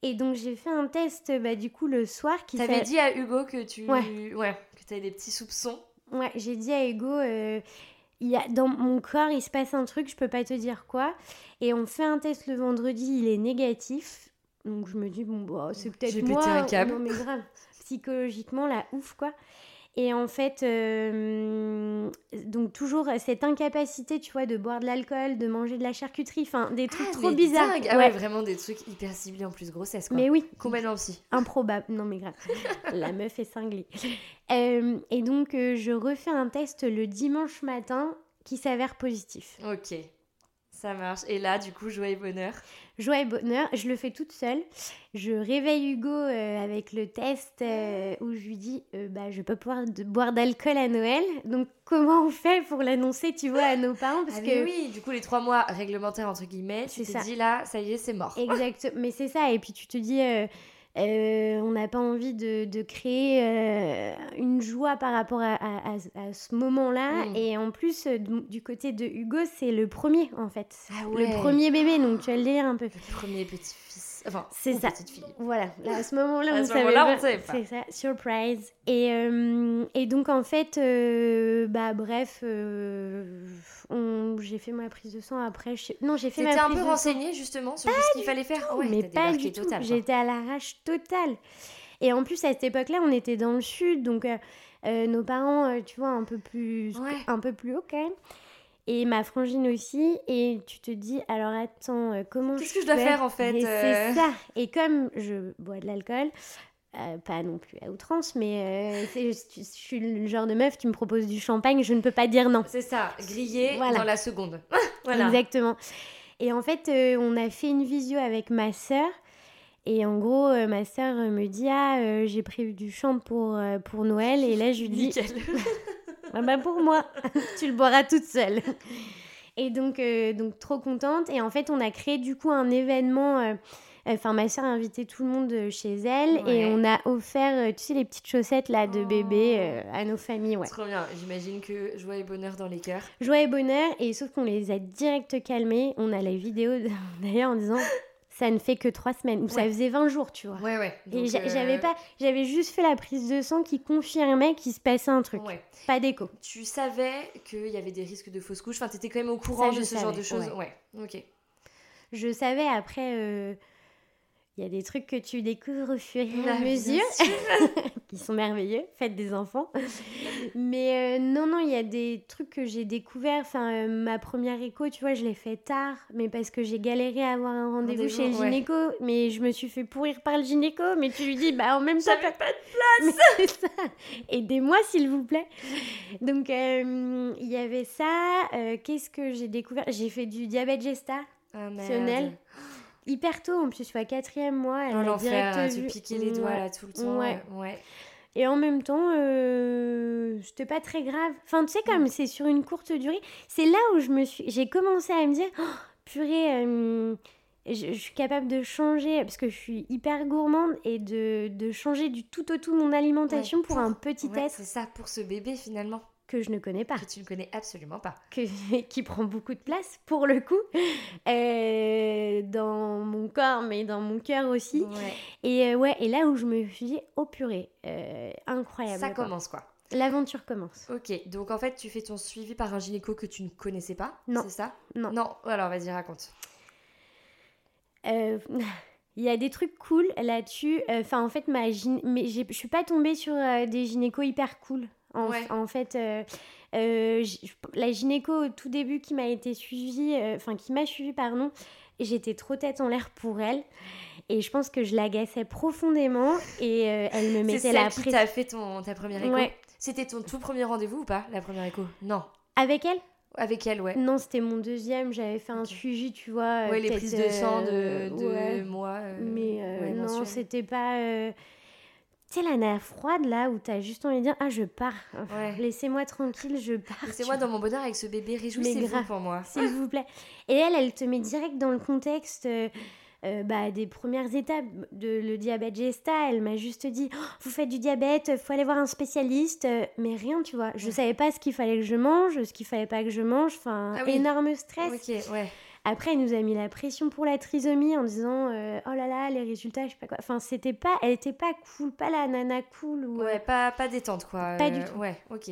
Et donc j'ai fait un test bah, du coup le soir qui T'avais dit à Hugo que tu ouais. ouais que t'avais des petits soupçons. Ouais, j'ai dit à Hugo euh, il y a, dans mon corps, il se passe un truc, je peux pas te dire quoi. Et on fait un test le vendredi, il est négatif. Donc je me dis, bon, bah, c'est peut-être moi. un câble. Non, mais grave. Psychologiquement, la ouf, quoi. Et en fait, euh, donc toujours cette incapacité, tu vois, de boire de l'alcool, de manger de la charcuterie, enfin des trucs ah, trop bizarres. Ah ouais. vraiment des trucs hyper ciblés en plus grossesse, quoi. Mais oui. Complètement aussi. Improbable. Non, mais grave. la meuf est cinglée. Euh, et donc, euh, je refais un test le dimanche matin qui s'avère positif. Ok. Ça marche. Et là, du coup, joie et bonheur Joie et bonheur, je le fais toute seule. Je réveille Hugo euh, avec le test euh, où je lui dis euh, bah, Je peux pouvoir boire d'alcool à Noël. Donc, comment on fait pour l'annoncer, tu vois, à nos parents? Parce ah que oui, du coup, les trois mois réglementaires, entre guillemets, tu te dis là, ça y est, c'est mort. Exact, mais c'est ça. Et puis, tu te dis euh, on n'a pas envie de, créer euh, une joie par rapport à, ce moment-là. Mm. Et en plus, euh, du côté de Hugo, c'est le premier, en fait. Ah le premier bébé, donc tu vas le lire un peu. Le premier petit-fils. Enfin, c'est ça. Petite fille. Voilà, à ce moment-là, on, savait pas. C'est ça, surprise. Et, et donc, en fait, bah, bref, j'ai fait ma prise de sang après. Non, j'ai fait ma prise un peu renseignée justement sur ce qu'il fallait faire? mais pas du tout. J'étais à l'arrache totale. Et en plus, à cette époque-là, on était dans le sud, donc euh, euh, nos parents, euh, tu vois, un peu plus, un peu plus haut quand même. Et ma frangine aussi. Et tu te dis, alors attends, comment Qu'est-ce que je dois faire en fait C'est ça. Et comme je bois de l'alcool, euh, pas non plus à outrance, mais euh, je, suis le genre de meuf, tu me proposes du champagne, je ne peux pas dire non. C'est ça, grillé dans la seconde. voilà. Exactement. Et en fait, euh, on a fait une visio avec ma sœur. Et en gros, ma sœur me dit Ah, j'ai prévu du champ pour, pour Noël. Et là, je lui dis. ah bah pour moi, tu le boiras toute seule. Et donc, donc, trop contente. Et en fait, on a créé du coup un événement Enfin, ma soeur a invité tout le monde euh, chez elle et on a offert, euh, tu sais, les petites chaussettes là de bébé oh. euh, à nos familles. Ouais. Trop bien. J'imagine que joie et bonheur dans les cœurs. Joie et bonheur et sauf qu'on les a direct calmés. On a la vidéo d'ailleurs en disant ça ne fait que trois semaines. Ou ça faisait 20 jours, tu vois. Ouais, ouais. Et euh, j'avais pas, j'avais juste fait la prise de sang qui confirmait qu'il se passait un truc. Ouais. Pas d'écho. Tu savais qu'il y avait des risques de fausse couche? Enfin, t'étais quand même au courant de ce genre de choses? Ouais. Ok. Je savais après, euh, il y a des trucs que tu découvres au fur et à mesure, qui sont merveilleux, faites des enfants. Mais euh, non, non, il y a des trucs que j'ai découverts. Enfin, euh, ma première écho, tu vois, je l'ai fait tard, mais parce que j'ai galéré à avoir un rendez-vous chez le ouais. gynéco. Mais je me suis fait pourrir par le gynéco. Mais tu lui dis, bah en même temps, J'avais pas de ça. Aidez-moi, s'il vous plaît. Donc, euh, il y avait ça. Qu'est-ce que j'ai découvert? J'ai fait du diabète gesta. Ah. Hyper tôt, en plus, je suis à quatrième mois. Elle Oh, m'a l'enfer, direct vu. piquer les doigts Ouais. là tout le temps. Ouais. Ouais. ouais. Et en même temps, euh, c'était pas très grave. Enfin, tu sais, comme c'est sur une courte durée, c'est là où je me suis, j'ai commencé à me dire, Oh, purée, euh, je, je suis capable de changer parce que je suis hyper gourmande et de, de changer du tout au tout mon alimentation Ouais, pour, pour- un petit Ouais, être c'est ça pour ce bébé finalement que je ne connais pas. que tu ne connais absolument pas. que, qui prend beaucoup de place pour le coup euh, dans mon corps mais dans mon cœur aussi Ouais. et euh, ouais et là où je me suis dit oh purée euh, incroyable Ça quoi. commence quoi. l'aventure commence Ok, donc en fait tu fais ton suivi par un gynéco que tu ne connaissais pas, Non. c'est ça? Non. Non, alors vas-y raconte. Euh, il y a des trucs cool là-dessus enfin en fait ma gyn- mais je suis pas tombée sur euh, des gynécos hyper cool en, Ouais. en fait euh, euh, la gynéco au tout début qui m'a été suivie euh, enfin qui m'a suivie pardon j'étais trop tête en l'air pour elle et je pense que je l'agaçais profondément et euh, elle me C'est mettait celle la qui pression t'a fait ton, ta première écho Ouais. C'était ton tout premier rendez-vous ou pas, la première écho? Non. avec elle? Avec elle, ouais. non c'était mon deuxième j'avais fait un suivi tu vois ouais, les prises de sang de, de ouais. mois. euh, Mais euh, ouais, non, c'était pas. Euh, Tu sais, la nerf froide là où t'as juste envie de dire Ah, je pars. Ouais. Laissez-moi tranquille, je pars. Laissez-moi dans mon bonheur avec ce bébé, réjouissez-vous pour moi. S'il vous plaît. Et elle, elle te met direct dans le contexte euh, euh, bah, des premières étapes de le diabète gesta. Elle m'a juste dit Oh, Vous faites du diabète, faut aller voir un spécialiste. Euh, Mais rien, tu vois. Je Ouais. savais pas ce qu'il fallait que je mange, ce qu'il fallait pas que je mange. Enfin, Ah oui. énorme stress. Ok, ouais. Après, elle nous a mis la pression pour la trisomie en disant euh, Oh là là, les résultats, je sais pas quoi. Enfin, c'était pas. Elle était pas cool, pas la nana cool ou. euh, Ouais, pas, pas détente quoi. Pas Euh, du tout. Ouais, ok.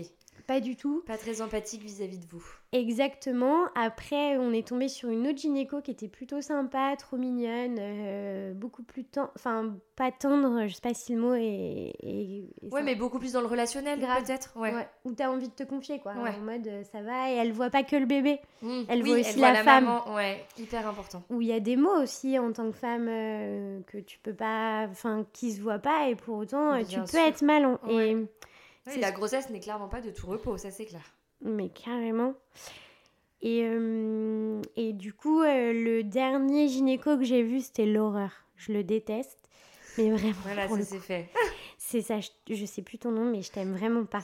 Pas du tout. Pas très empathique vis-à-vis de vous. Exactement. Après, on est tombé sur une autre gynéco qui était plutôt sympa, trop mignonne, euh, beaucoup plus tendre, enfin pas tendre, je sais pas si le mot est. est- est Ouais, mais beaucoup plus dans le relationnel Grave. peut-être. Ouais. Ouais, Où t'as envie de te confier, quoi. Ouais. En mode euh, ça va, et elle voit pas que le bébé. Mmh. Elle Oui, voit aussi la femme. maman, Ouais, hyper important. Où il y a des mots aussi en tant que femme euh, que tu peux pas. Enfin, qui se voient pas, et pour autant, euh, tu peux être mal. en- Ouais. Et. La grossesse n'est clairement pas de tout repos, ça c'est clair. Mais carrément. Et, euh, et du coup, euh, le dernier gynéco que j'ai vu, c'était l'horreur. Je le déteste. Mais vraiment, Voilà, ça c'est fait. c'est ça, je, je sais plus ton nom, mais je t'aime vraiment pas.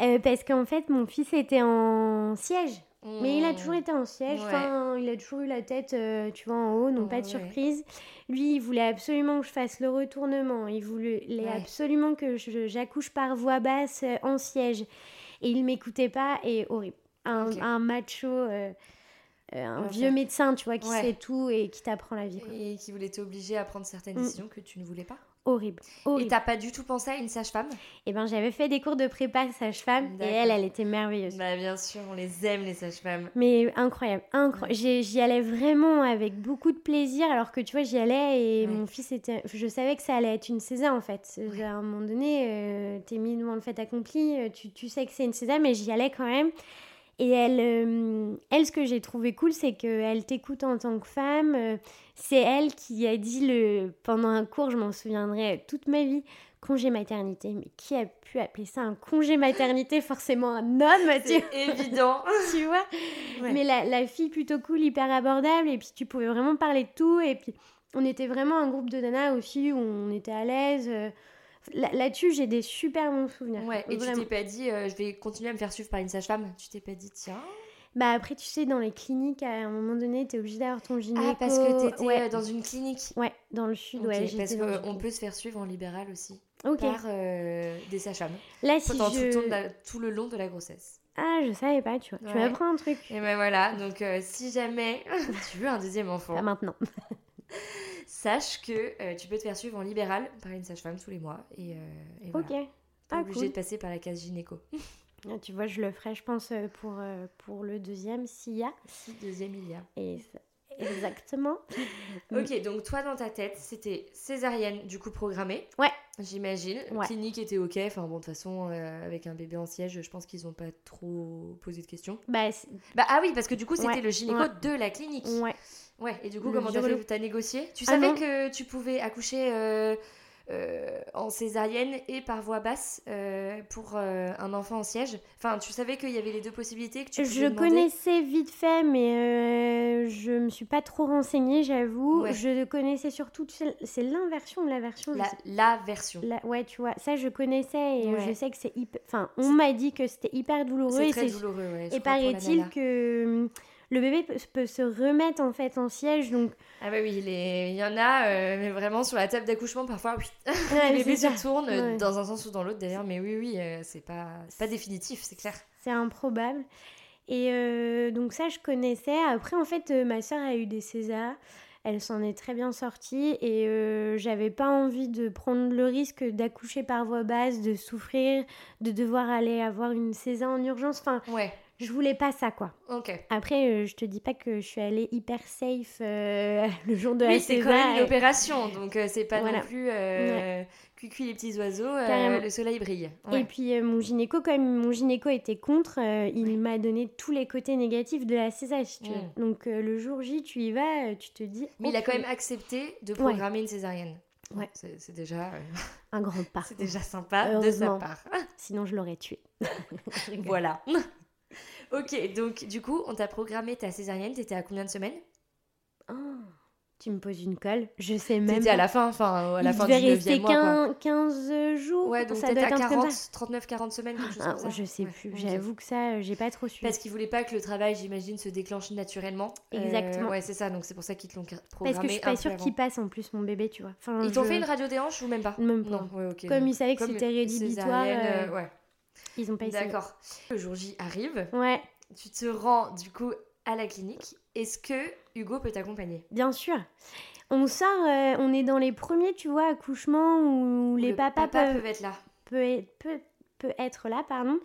Euh, parce qu'en fait, mon fils était en siège. Mais il a toujours été en siège, Ouais. enfin, il a toujours eu la tête, euh, tu vois, en haut, donc pas de Ouais. surprise. Lui, il voulait absolument que je fasse le retournement, il voulait absolument que j'accouche par voix basse euh, en siège. Et il m'écoutait pas, et horrible. Un, un macho, euh, un vieux médecin, tu vois, qui sait tout et qui t'apprend la vie. quoi. Et qui voulait t'obliger à prendre certaines Mm. décisions que tu ne voulais pas. Horrible. Et t'as pas du tout pensé à une sage-femme? Et ben j'avais fait des cours de prépa sage-femme, et elle, elle était merveilleuse. Bah bien sûr, on les aime les sages-femmes. Mais incroyable, incroyable. J'y allais vraiment avec beaucoup de plaisir, alors que tu vois, j'y allais et Ouais. mon fils était. Je savais que ça allait être une césar en fait. À un moment donné, euh, t'es mis devant le fait accompli, euh, tu, tu sais que c'est une césar, mais j'y allais quand même. Et elle, euh, elle ce que j'ai trouvé cool, c'est qu'elle t'écoute en tant que femme. euh, c'est elle qui a dit le, pendant un cours, je m'en souviendrai toute ma vie, congé maternité. Mais qui a pu appeler ça un congé maternité Forcément un homme, tu évident. tu vois. Ouais. Mais la, la fille plutôt cool, hyper abordable, et puis tu pouvais vraiment parler de tout, et puis on était vraiment un groupe de nanas aussi où on était à l'aise. euh. Là- Là-dessus, j'ai des super bons souvenirs. Ouais, et tu t'es pas dit, euh, je vais continuer à me faire suivre par une sage-femme? Tu t'es pas dit, tiens? Bah après, tu sais, dans les cliniques, à un moment donné, t'es obligé d'avoir ton gynéco. Ah, parce que t'étais ouais. euh, dans une clinique. Ouais, dans le sud, Ok, ouais. parce qu'on peut se faire suivre en libéral aussi Ok. par euh, des sages-femmes Là, si pendant tout, je... de la- tout le long de la grossesse. Ah, je savais pas, tu vois. Tu Ouais. m'apprends un truc. Et ben voilà, donc euh, si jamais tu veux un deuxième enfant, Pas maintenant. Sache que euh, tu peux te faire suivre en libéral par une sage-femme tous les mois. Et, euh, et voilà. Ok. Pas Ah, obligé cool. de passer par la case gynéco. Ah, Tu vois, je le ferai, je pense, euh, pour, euh, pour le deuxième, s'il y a. Si, deuxième il y a. Et ça- Exactement. Ok, donc toi dans ta tête, c'était césarienne du coup programmée. Ouais. J'imagine. Ouais. Clinique était ok. Enfin bon, de toute façon, euh, avec un bébé en siège, je pense qu'ils ont pas trop posé de questions. Bah, Bah ah oui, parce que du coup, c'était Ouais, le gynéco ouais. de la clinique. ouais. Ouais, et du coup, Le comment t'as fait? T'as négocié? Tu Ah savais que tu pouvais accoucher euh, euh, en césarienne et par voie basse euh, pour un enfant en siège? Enfin, tu savais qu'il y avait les deux possibilités que tu pouvais Je demander? connaissais vite fait, mais je me suis pas trop renseignée, j'avoue. Ouais. Je connaissais surtout, tu sais, c'est l'inversion ou la version la, version. la- Ouais, tu vois, ça je connaissais et Ouais. je sais que c'est hyper. Enfin, on m'a dit que c'était hyper douloureux. C'est et très c'est- douloureux, ouais. Et paraît-il que hum, le bébé peut, peut se remettre en fait en siège, donc Ah bah oui, les- il y en a, euh, mais vraiment sur la table d'accouchement, parfois, oui, Ouais, les bébés c'est se ça. tournent euh, Ouais. dans un sens ou dans l'autre d'ailleurs, mais oui, oui, euh, c'est pas, pas définitif, c'est clair. c'est improbable. Et euh, donc ça, je connaissais. Après, en fait, ma soeur a eu des Césars. Elle s'en est très bien sortie et euh, j'avais pas envie de prendre le risque d'accoucher par voie basse, de souffrir, de devoir aller avoir une César en urgence. Enfin, Ouais, je voulais pas ça, quoi. ok. Après, euh, je te dis pas que je suis allée hyper safe euh, le jour de la Oui, c'est quand même une opération, donc euh, c'est pas Voilà. non plus euh, cuicui les petits oiseaux, euh, le soleil brille. Et Ouais. puis mon gynéco, comme mon gynéco était contre, il m'a donné tous les côtés négatifs de la César, si tu. Mm. Donc le jour J, tu y vas, tu te dis. Mais il a quand même accepté de programmer une césarienne. Ouais. C'est déjà, euh, un grand pas. c'est déjà sympa de sa part. Sinon je l'aurais tué. Voilà. Ok, donc du coup, on t'a programmé ta césarienne, t'étais à combien de semaines Oh, tu me poses une colle, je sais même. T'étais à la fin, enfin à la il fin du devait 9 rester mois. quoi. 15, 15 jours. Ouais, donc ça doit à être un truc comme 40, ça. 39, 40 semaines, quelque chose Ah, comme ça. je sais Ouais, plus, j'avoue que ça, euh, j'ai pas trop suivi. Parce qu'ils voulaient pas que le travail, j'imagine, se déclenche naturellement. Euh, Exactement. ouais, c'est ça, donc c'est pour ça qu'ils te l'ont Parce programmé que je suis pas sûre qu'il passe en plus mon bébé, tu vois. Enfin, Ils t'ont fait une radio des hanches ou même pas Même pas. Non, ouais, ok. Comme ils savaient que c'était rédhibitoire, euh, ouais. Ils ont pas essayé. D'accord. Le jour J arrive, Ouais, tu te rends du coup à la clinique. Est-ce que Hugo peut t'accompagner? Bien sûr. On sort, euh, on est dans les premiers, tu vois, accouchements où les Le papas papa peuvent, peuvent être là. peut, être, peut, peut être là, pardon.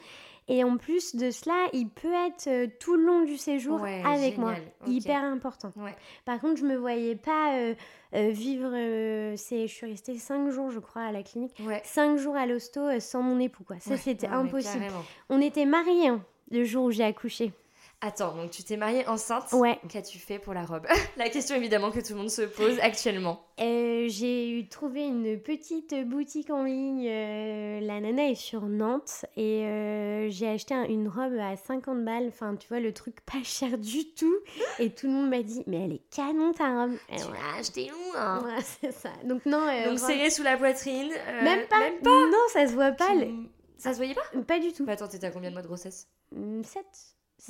Et en plus de cela, il peut être euh, tout le long du séjour Ouais, avec moi. Hyper important. Ouais. Par contre, je me voyais pas euh, euh, vivre. euh, c'est, je suis restée 5 jours, je crois, à la clinique. Ouais. 5 jours à l'hosto sans mon époux, quoi. Ça, Ouais, c'était impossible. On était mariés hein, le jour où j'ai accouché. Attends, donc tu t'es mariée enceinte Ouais. Qu'as-tu fait pour la robe La question évidemment que tout le monde se pose actuellement. Euh, j'ai trouvé une petite boutique en ligne. euh, la nana est sur Nantes et euh, j'ai acheté un- une robe à 50 balles. Enfin, tu vois, le truc pas cher du tout. Et tout le monde m'a dit, mais elle est canon ta robe. Tu ouais. l'as acheté où hein Ouais, c'est ça. Donc non. euh, Donc robe- serré sous la poitrine. même pas. Même pas. Non, ça se voit pas. Tu- le- Ça se voyait pas Pas du tout. Bah attends, t'étais à combien de mois de grossesse? 7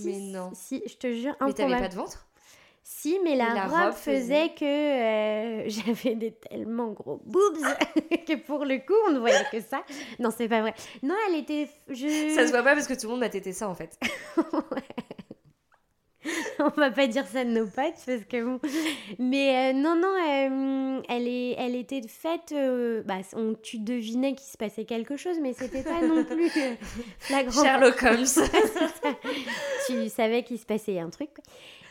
Mais non. Si, je te jure, Mais t'avais pas de ventre? Si, mais la, la robe, robe faisait, que euh, j'avais des tellement gros boobs que pour le coup, on ne voyait que ça. Non, c'est pas vrai. Non, elle était. Je... Ça se voit pas parce que tout le monde m'a tété ça en fait. on va pas dire ça de nos potes parce que bon. Mais euh, non, non, euh, elle, est, elle était faite. euh, bah, on, tu devinais qu'il se passait quelque chose, mais c'était pas non plus euh, flagrant. Sherlock Holmes. tu savais qu'il se passait un truc. quoi.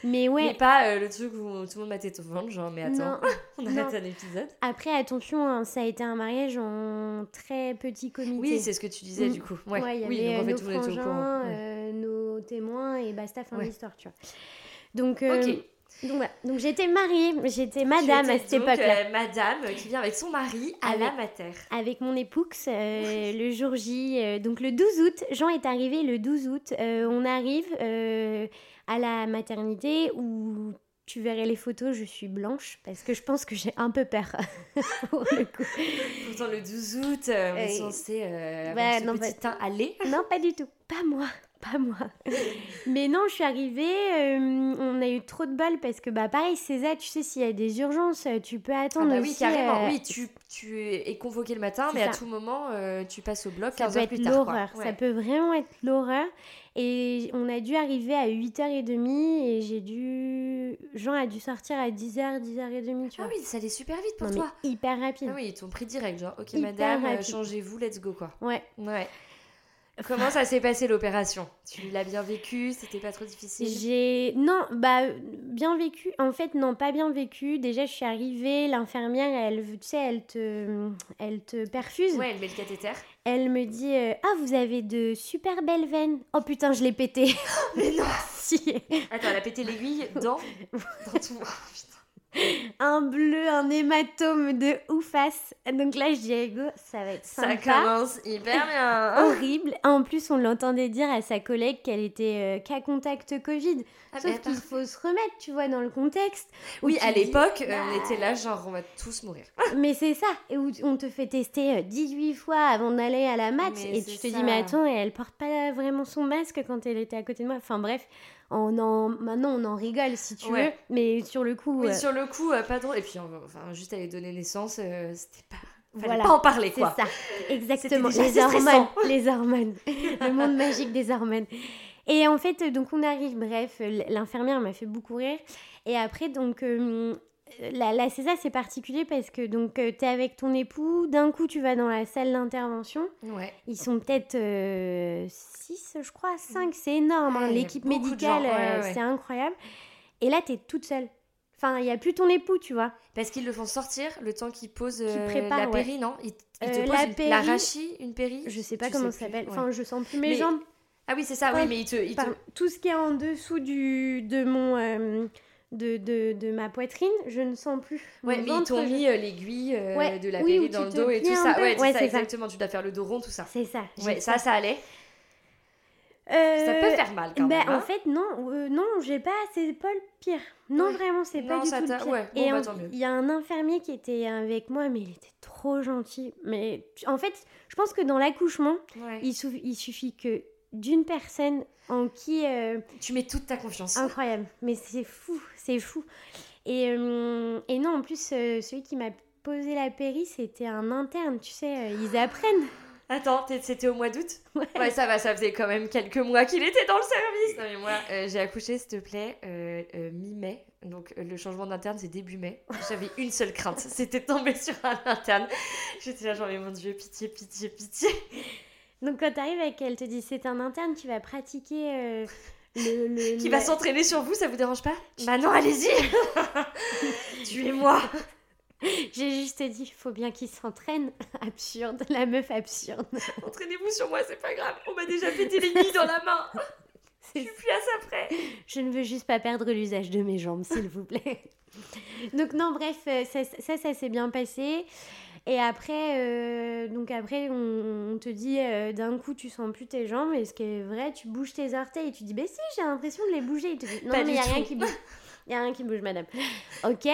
Mais ouais. Mais pas euh, le truc où tout le monde m'a tété au ventre, genre mais attends, Non. on Non. arrête un épisode. Après, attention, hein, ça a été un mariage en très petit comité. Oui, c'est ce que tu disais Mm. du coup. Ouais, Ouais, y oui, avait donc en euh, fait nos tout le monde était au courant. Euh, nos témoins et basta, fin de Ouais. l'histoire, tu vois. Donc, euh, Ok. donc voilà. Donc j'étais mariée, j'étais madame à cette époque-là. euh, madame qui vient avec son mari à Avec- la mater. Avec mon époux, euh, le jour J, euh, donc le 12 août, Jean est arrivé le 12 août. Euh, on arrive euh, à la maternité où tu verrais les photos, je suis blanche? Parce que je pense que j'ai un peu peur pour le coup. Pourtant le 12 août, euh, on est Euh, censé euh, avoir ce non, petit bah- teint lait. Non, pas du tout. Pas moi. pas moi. Mais non, je suis arrivée, euh, on a eu trop de bol parce que, bah, pareil, César, tu sais, s'il y a des urgences, euh, tu peux attendre. Ah bah oui, aussi, carrément. Oui, tu, tu es convoqué le matin, mais à tout moment, tu passes au bloc Ça 15 peut heures être plus tard. quoi. l'horreur, ça peut vraiment être l'horreur. Et on a dû arriver à 8h30 et j'ai dû. Jean a dû sortir à 10h, 10h30, tu Ah vois. oui, ça allait super vite pour Non, toi. hyper rapide. Ah oui, ils t'ont pris direct, genre, ok Hyper madame, euh, changez-vous, let's go quoi. Ouais. Ouais. Comment ça s'est passé l'opération? Tu l'as bien vécu? C'était pas trop difficile? J'ai non bah bien vécu. En fait non pas bien vécu. Déjà je suis arrivée l'infirmière elle tu sais elle te elle te perfuse. Ouais, elle met le cathéter. elle me dit euh, ah vous avez de super belles veines oh putain je l'ai pété. Mais non. Si. Attends, elle a pété l'aiguille dans, dans tout. Un bleu un hématome de oufasse donc là je dis à Hugo ça va être Ça sympa. commence hyper bien. horrible. En plus on l'entendait dire à sa collègue qu'elle était euh, cas contact Covid. Ah, mais sauf qu'il faut se remettre tu vois dans le contexte. Oui, à l'époque, euh, bah, on était là, genre, on va tous mourir. Mais c'est ça, et où on te fait tester euh, 18 fois avant d'aller à la mat, Mais et tu te dis, ça. mais attends, et elle porte pas vraiment son masque quand elle était à côté de moi. Enfin bref, on en... maintenant on en rigole si tu Ouais. veux, mais sur le coup, Oui, euh, sur le coup, euh, pas drôle. Et puis, enfin, juste aller donner naissance, euh, c'était pas. Fallait Voilà, pas en parler, c'est quoi. ça, exactement. Les hormones, stressant. les hormones, le monde magique des hormones. Et en fait, donc on arrive, bref, l'infirmière m'a fait beaucoup rire. Et après, donc, euh, la, la CESA, c'est particulier parce que donc tu es avec ton époux, d'un coup, tu vas dans la salle d'intervention. Ouais. Ils sont peut-être 6, je crois, 5, c'est énorme. hein. Ouais, L'équipe médicale, ouais, euh, c'est incroyable. Et là, tu es toute seule. Enfin, il n'y a plus ton époux, tu vois. Parce qu'ils le font sortir le temps qu'ils posent euh, préparent, la péri, non? Ils, ils te Euh, posent la péri- l'arachis, une péri Je sais pas Tu comment sais ça s'appelle. Enfin, je sens plus mes Mais- jambes. Ah oui, c'est ça, oui, mais ils te. ils te- tout ce qui est en dessous du, de mon. Euh, de, de, de ma poitrine, je ne sens plus. Ouais, mais ils t'ont mis euh, l'aiguille euh, Ouais, de la oui, péri dans le dos et tout ça. Ouais, Ouais, ça, exactement. Tu dois faire le dos rond, tout ça. C'est ça. Ouais, ça, ça allait. Ça Euh, peut faire mal quand bah, même. hein. en fait, non, euh, non, j'ai pas, c'est pas le pire. Non, Ouais. vraiment, c'est pas Non, du tout le pire. ouais, bon, Et bah, il y a un infirmier qui était avec moi, mais il était trop gentil. Mais en fait, je pense que dans l'accouchement, Ouais. il, sou- il suffit que d'une personne en qui euh, Tu mets toute ta confiance. incroyable. Mais c'est fou, c'est fou. Et, euh, et non, en plus, euh, celui qui m'a posé la péri, c'était un interne, tu sais, euh, ils apprennent. Attends, c'était au mois d'août? Ouais. Ouais, ça va, ça faisait quand même quelques mois qu'il était dans le service. Non, mais moi, euh, j'ai accouché, s'il te plaît, euh, euh, mi-mai. Donc, euh, le changement d'interne, c'est début mai. J'avais une seule crainte, c'était de tomber sur un interne. J'étais là, genre, mais mon Dieu, pitié, pitié, pitié. Donc quand t'arrives avec elle, elle te dit c'est un interne qui va pratiquer euh, le, le- Qui va s'entraîner sur vous, ça vous dérange pas Bah non, allez-y Tuez-moi J'ai juste dit, il faut bien qu'il s'entraîne. absurde, la meuf absurde. Entraînez-vous sur moi, c'est pas grave. On m'a déjà pété les nids dans la main. Je suis plus à ça près. Je ne veux juste pas perdre l'usage de mes jambes, s'il vous plaît. donc non, bref, euh, ça, ça, ça s'est bien passé. Et après, euh, donc après, on, on te dit euh, d'un coup, tu sens plus tes jambes. Et ce qui est vrai, tu bouges tes orteils et tu dis, bah si, j'ai l'impression de les bouger. Non, Pas mais il n'y a rien qui bouge. Il a rien qui bouge, madame. Ok.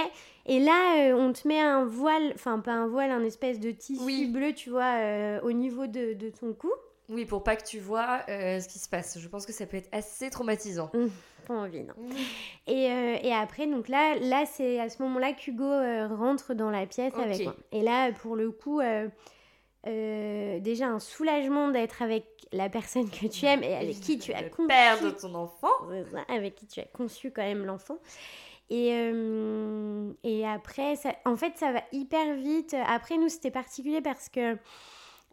Et là, euh, on te met un voile, enfin pas un voile, un espèce de tissu Oui. bleu, tu vois, euh, au niveau de, de ton cou. Oui, pour pas que tu vois euh, ce qui se passe. Je pense que ça peut être assez traumatisant. Pas envie, non. Et, euh, et après, donc là, là c'est à ce moment-là qu'Hugo euh, rentre dans la pièce avec moi. Et là, pour le coup, euh, euh, déjà un soulagement d'être avec la personne que tu aimes et avec qui tu as Le conçu. père de ton enfant. Avec qui tu as conçu quand même l'enfant. Et, et après, ça, en fait, ça va hyper vite. Après, nous, c'était particulier parce que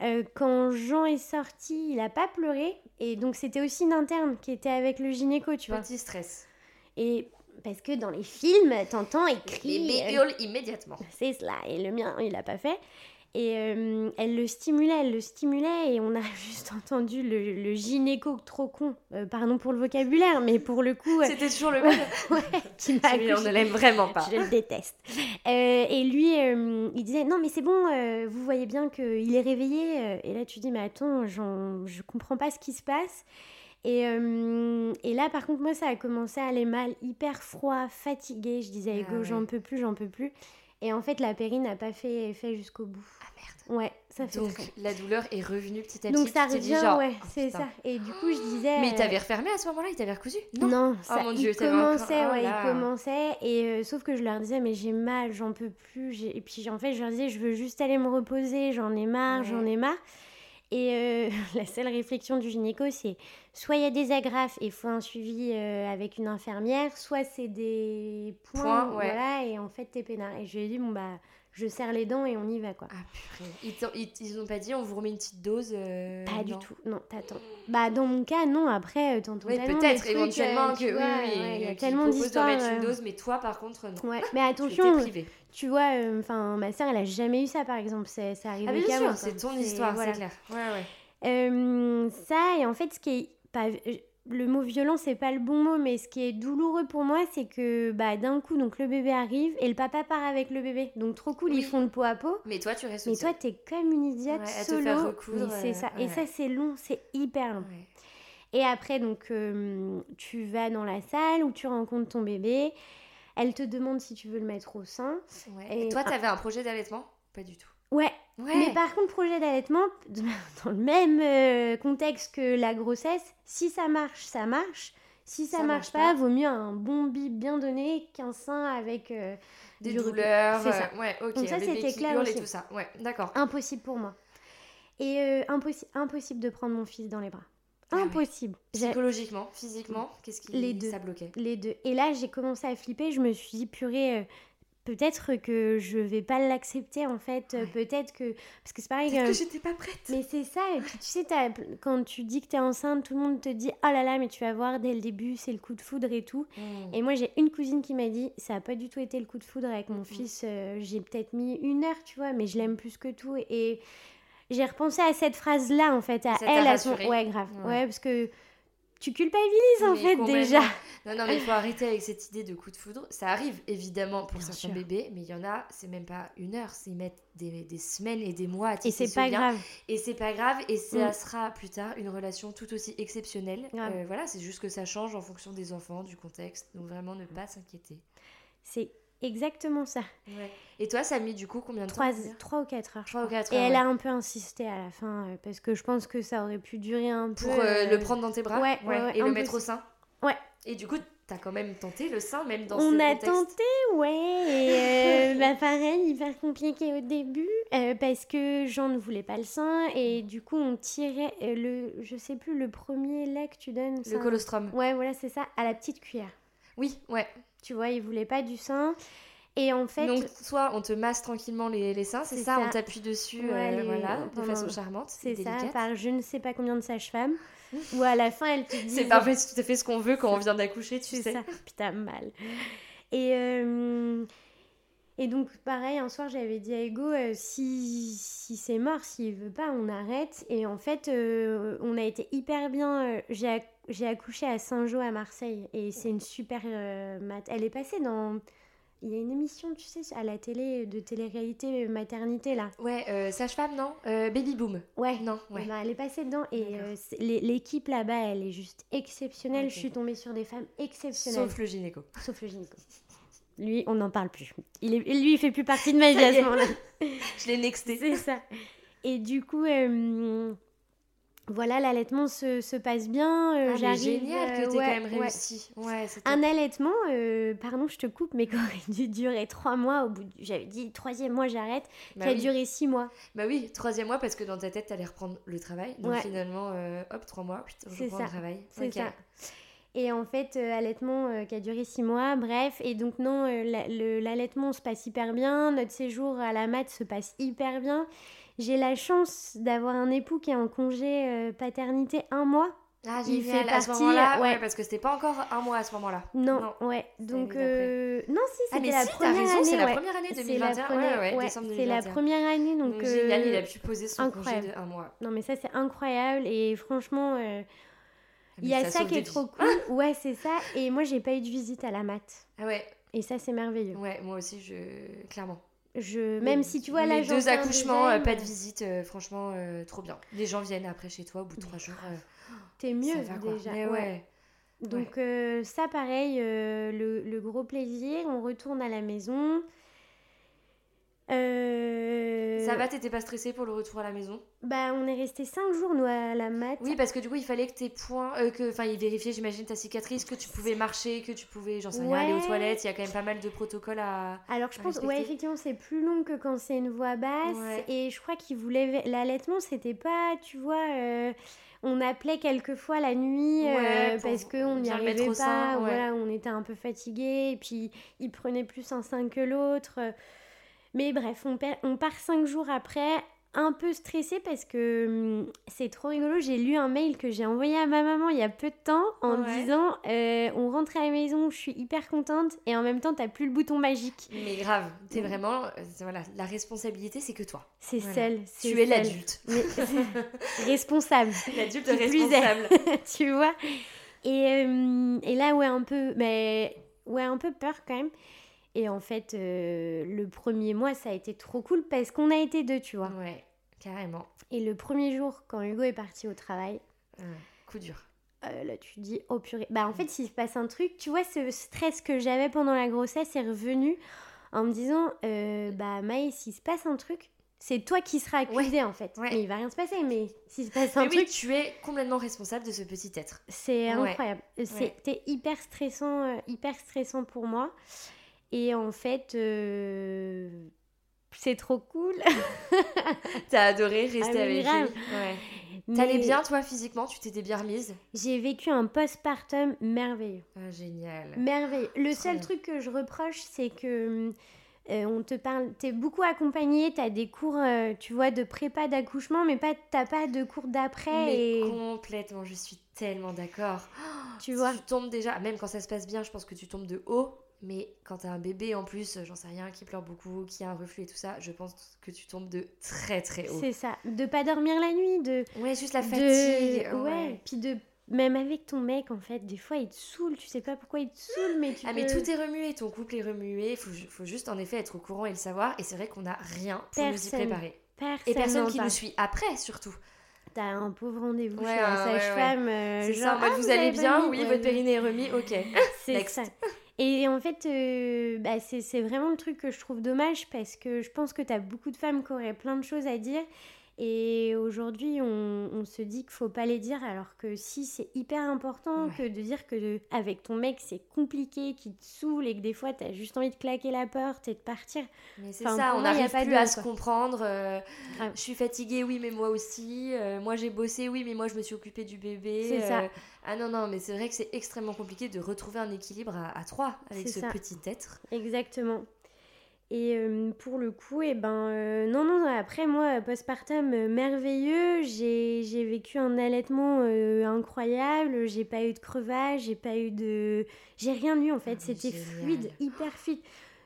euh, quand Jean est sorti, il n'a pas pleuré. Et donc, c'était aussi une interne qui était avec le gynéco, tu vois. Petit stress. Et parce que dans les films, t'entends Les écrit. bébés euh, hurlent immédiatement. c'est cela. Et le mien, il l'a pas fait. Et euh, elle le stimulait, elle le stimulait, et on a juste entendu le, le gynéco trop con, euh, pardon pour le vocabulaire, mais pour le coup, euh, C'était toujours le même. ouais, qui m'a on ne l'aime vraiment pas. Je le déteste. Et lui, il disait non mais c'est bon, vous voyez bien qu'il est réveillé. Et là tu dis mais attends, je comprends pas ce qui se passe. Et, euh, et là par contre moi ça a commencé à aller mal, hyper froid, fatigué. Je disais Ah ouais. j'en peux plus, j'en peux plus. Et en fait, la péri n'a pas fait effet jusqu'au bout. Ah merde. Ouais, ça fait Donc très- la douleur est revenue petit à petit. Donc ça tu revient, genre, ouais, oh, c'est ça. Et du coup, je disais. Mais il euh, t'avait refermé à ce moment-là Il t'avait recousu? Non, ça, mon il Dieu, encore- commençait, oh ouais, il commençait. Et euh, sauf que je leur disais, mais j'ai mal, j'en peux plus. Et puis en fait, je leur disais, je veux juste aller me reposer, j'en ai marre, j'en ai marre. Et euh, la seule réflexion du gynéco, c'est soit il y a des agrafes et il faut un suivi euh, avec une infirmière, soit c'est des points, ouais. voilà, et en fait, t'es peinard. Et je lui ai dit, bon, bah, je serre les dents et on y va, quoi. Ah purée. Ils, ils, ont pas dit on vous remet une petite dose euh, Pas du tout, non, t'attends. Bah, dans mon cas, non, après, euh, t'entends Oui, tellement peut-être éventuellement euh, que oui, ouais, il y a tellement d'histoires. remettre une euh, dose, mais toi par contre non. Ouais, mais attention, privée. tu vois, euh, enfin, ma sœur, elle a jamais eu ça, par exemple. C'est ça arrive Ah bien sûr, c'est ton histoire, voilà. c'est clair. Ouais ouais. Euh, ça, et en fait, ce qui est pas. Le mot violent, c'est pas le bon mot, mais ce qui est douloureux pour moi, c'est que bah, d'un coup, donc le bébé arrive et le papa part avec le bébé. Donc trop cool, Oui. ils font le pot à pot. Mais toi tu restes Mais toi, t'es comme une idiote Ouais, solo. c'est euh, ça. ouais, Et ça, c'est long, c'est hyper long. Ouais. Et après, donc, euh, tu vas dans la salle où tu rencontres ton bébé. Elle te demande si tu veux le mettre au sein. Et- Et toi t'avais un projet d'allaitement? Pas du tout. Ouais, Ouais. Mais par contre, projet d'allaitement, dans le même euh, contexte que la grossesse, si ça marche, ça marche. Si ça, Ça marche marche pas, vaut mieux un bon bib bien donné qu'un sein avec euh, Des du douleurs. C'est ça. euh, Ouais, ok. Donc ça, c'était clair aussi. et tout ça. Ouais, d'accord. impossible pour moi. Et euh, impossi- impossible de prendre mon fils dans les bras. Ah ouais. Impossible. Psychologiquement, physiquement, qu'est-ce qui Les deux. ça bloquait? Les deux. Et là, j'ai commencé à flipper. Je me suis dit, purée, peut-être que je vais pas l'accepter en fait. euh, Ouais. Peut-être que. Parce que c'est pareil. Peut-être euh, que j'étais pas prête. Mais c'est ça, et puis tu sais, quand tu dis que t'es enceinte, tout le monde te dit Oh là là, mais tu vas voir dès le début, c'est le coup de foudre et tout. Et moi, j'ai une cousine qui m'a dit Ça a pas du tout été le coup de foudre avec mon fils. euh, j'ai peut-être mis une heure, tu vois, mais je l'aime plus que tout. Et j'ai repensé à cette phrase-là, en fait, à Ça elle, à son. Ouais, grave. Ouais. Ouais, parce que tu culpabilises, en Mais fait, déjà. Non, non, mais il faut arrêter avec cette idée de coup de foudre. Ça arrive évidemment pour Bien certains sûr. bébés, mais il y en a, c'est même pas une heure, c'est ils mettent des, des semaines et des mois à Et c'est ce pas grave. Et c'est pas grave, et ça Mm. sera plus tard une relation tout aussi exceptionnelle. Euh, voilà, c'est juste que ça change en fonction des enfants, du contexte. Donc vraiment ne pas s'inquiéter. C'est exactement ça. Et toi, ça a mis du coup combien de temps Trois, à venir trois ou quatre heures, je ou Et elle ouais. a un peu insisté à la fin, euh, parce que je pense que ça aurait pu durer un peu. Pour euh, euh, le prendre dans tes bras ouais, et le mettre peu au sein Ouais. Et du coup, t'as quand même tenté le sein, même dans On ce a contexte tenté, ouais. Et euh, bah pareil, hyper compliqué au début euh, parce que Jean ne voulait pas le sein et du coup on tirait euh, le, je sais plus, le premier lait que tu donnes. Le ça- colostrum. Ouais, voilà, c'est ça, à la petite cuillère. Oui, ouais. Tu vois, il voulait pas du sein. Et en fait, Donc, soit on te masse tranquillement les, les seins, c'est C'est ça, ça. on t'appuie dessus, Ouais, euh, les- voilà, de façon charmante, c'est ça, par je ne sais pas combien de sages-femmes, où à la fin elle te dit. C'est parfait, c'est tout à fait ce qu'on veut quand on vient d'accoucher, tu C'est sais. ça, putain, mal. Et, euh, et donc, pareil, un soir, j'avais dit à Ego, euh, si, si c'est mort, s'il veut pas, on arrête. Et en fait, euh, on a été hyper bien. euh, j'ai, acc- j'ai accouché à Saint-Jean à Marseille. Et c'est une super euh, mat. Elle est passée dans. Il y a une émission, tu sais, à la télé, de télé-réalité maternité, là. Ouais, sage-femme, non Baby Boom. Ouais. Non, Eh ouais. ben, elle est passée dedans et l'équipe là-bas, elle est juste exceptionnelle. Je suis tombée sur des femmes exceptionnelles. Sauf le gynéco. Sauf le gynéco. Lui, on n'en parle plus. Il est, lui, il fait plus partie de ma vie à ce moment-là. Je l'ai nexté. C'est ça. Et du coup, euh, voilà, l'allaitement se, se passe bien. euh, Ah, j'arrive, génial que euh, t'aies ouais, quand même ouais. réussi. Ouais. Un allaitement, euh, pardon, je te coupe, mais qui aurait dû durer trois mois. Au bout, du- j'avais dit troisième mois, j'arrête. Bah qui a duré six mois. Bah oui, troisième mois parce que dans ta tête, t'allais reprendre le travail. Donc finalement, hop, trois mois, putain, je reprends ça. le travail. C'est ça. Et en fait, euh, allaitement euh, qui a duré six mois, bref. Et donc, non, euh, l'allaitement se passe hyper bien. Notre séjour à la mat se passe hyper bien. J'ai la chance d'avoir un époux qui est en congé euh, paternité un mois. Ah, Il fait à ce partie, moment-là, ouais. ouais. parce que c'était pas encore un mois à ce moment-là. Non, ouais. c'est Donc, euh, non, si, Ah, c'était la si, première raison, année. c'est la ouais. première année C'est la 2021. première- ouais, ouais, ouais, C'est la 2021. première année. Donc, Donc, génial, il a pu poser son incroyable. congé de un mois. Non, mais ça, c'est incroyable. Et franchement, euh, il mais y a ça, qui est trop vies. cool. Ouais, c'est ça. Et moi, j'ai pas eu de visite à la mat. Ah ouais, Et ça, c'est merveilleux. ouais, moi aussi, je... clairement. Je... Même si tu vois là, j'en deux accouchements, euh, pas de visite, euh, franchement, euh, trop bien. Les gens viennent après chez toi au bout de trois jours. T'es mieux ça va, déjà. Mais ouais. ouais. Donc ça, pareil, le, le gros plaisir. On retourne à la maison. Ça va, t'étais pas stressée pour le retour à la maison Bah, on est resté 5 jours, nous, à la mat. Oui, parce que du coup, il fallait que tes points. euh, que, enfin, il vérifiait, j'imagine, ta cicatrice, que tu pouvais marcher, que tu pouvais, j'en sais rien, aller aux Ouais. toilettes. Il y a quand même pas mal de protocoles à. Alors, je à pense, ouais, respecter. effectivement, c'est plus long que quand c'est une voix basse. Ouais. Et je crois qu'il voulait. L'allaitement, c'était pas, tu vois. euh, On appelait quelquefois la nuit euh, Ouais, parce qu'on n'y arrivait pas. sein, ouais. Voilà, on était un peu fatigué. Et puis, il prenait plus un sein que l'autre. Mais bref, on, part cinq jours après, un peu stressé parce que hum, c'est trop rigolo. J'ai lu un mail que j'ai envoyé à ma maman il y a peu de temps en Ouais. disant euh, On rentre à la maison, je suis hyper contente. Et en même temps, t'as plus le bouton magique. Mais grave, t'es vraiment. euh, voilà, la responsabilité, c'est que toi. C'est Voilà. c'est Tu es l'adulte. Responsable. L'adulte responsable. tu vois? Et, euh, et là, ouais, un peu, mais ouais, un peu peur quand même. Et en fait, euh, le premier mois, ça a été trop cool parce qu'on a été deux, tu vois. Ouais, carrément. Et le premier jour, quand Hugo est parti au travail, Ouais, coup dur. euh, là, tu te dis, oh purée. Bah, en fait, s'il se passe un truc, tu vois, ce stress que j'avais pendant la grossesse est revenu en me disant, euh, bah, Maë, s'il se passe un truc, c'est toi qui seras accusé en fait. ouais. Mais il va rien se passer, mais s'il se passe un Mais oui, truc, tu es complètement responsable de ce petit être. C'est Ouais. incroyable. C'était hyper stressant, euh, hyper stressant pour moi. Et en fait, euh, c'est trop cool. T'as adoré rester Ah, avec grave. lui. Ouais. T'allais bien, toi, physiquement? Tu t'étais bien remise J'ai vécu un postpartum merveilleux. Ah, Génial. Merveilleux. Le seul truc que je reproche, c'est que euh, on te parle, t'es beaucoup accompagné, t'as des cours, euh, tu vois, de prépa d'accouchement, mais pas, t'as pas de cours d'après. Mais Et complètement, je suis tellement d'accord. tu vois, Tu tombes déjà, même quand ça se passe bien, je pense que tu tombes de haut. Mais quand t'as un bébé en plus, j'en sais rien, qui pleure beaucoup, qui a un reflux et tout ça, je pense que tu tombes de très très haut. c'est ça. De pas dormir la nuit, de, Ouais, juste la de- fatigue. ouais. Puis de même avec ton mec, en fait, des fois il te saoule, tu sais pas pourquoi il te saoule, mais tu Ah mais tout est remué, ton couple est remué, il faut, faut juste en effet être au courant et le savoir. Et c'est vrai qu'on n'a rien pour nous y préparer. personne Et personne qui nous suit après surtout. T'as un pauvre rendez-vous Ouais, chez un ouais, ouais, sage-femme. euh, genre, ça, en mode Ah, vous, vous allez bien mis Oui, Ouais, votre périnée est remis, ok. C'est ça. Et en fait, euh, bah, c'est vraiment le truc que je trouve dommage parce que je pense que tu as beaucoup de femmes qui auraient plein de choses à dire. Et aujourd'hui, on, on se dit qu'il faut pas les dire, alors que si c'est hyper important Ouais. que de dire que avec ton mec c'est compliqué, qu'il te saoule et que des fois tu as juste envie de claquer la porte et de partir. Mais c'est Enfin, ça, on n'arrive pas plus de- à se comprendre. euh, Grave. je suis fatiguée, oui, mais moi aussi. euh, moi j'ai bossé, oui, mais moi je me suis occupée du bébé. C'est ça. euh, Ah non, non, mais c'est vrai que c'est extrêmement compliqué de retrouver un équilibre à, à trois avec ce ça. petit être. Exactement. Et euh, pour le coup, et ben euh, non, non, après moi, postpartum euh, merveilleux, j'ai j'ai vécu un allaitement euh, incroyable, j'ai pas eu de crevage, j'ai pas eu de... J'ai rien eu en fait, Ah, c'était fluide, hyper fluide.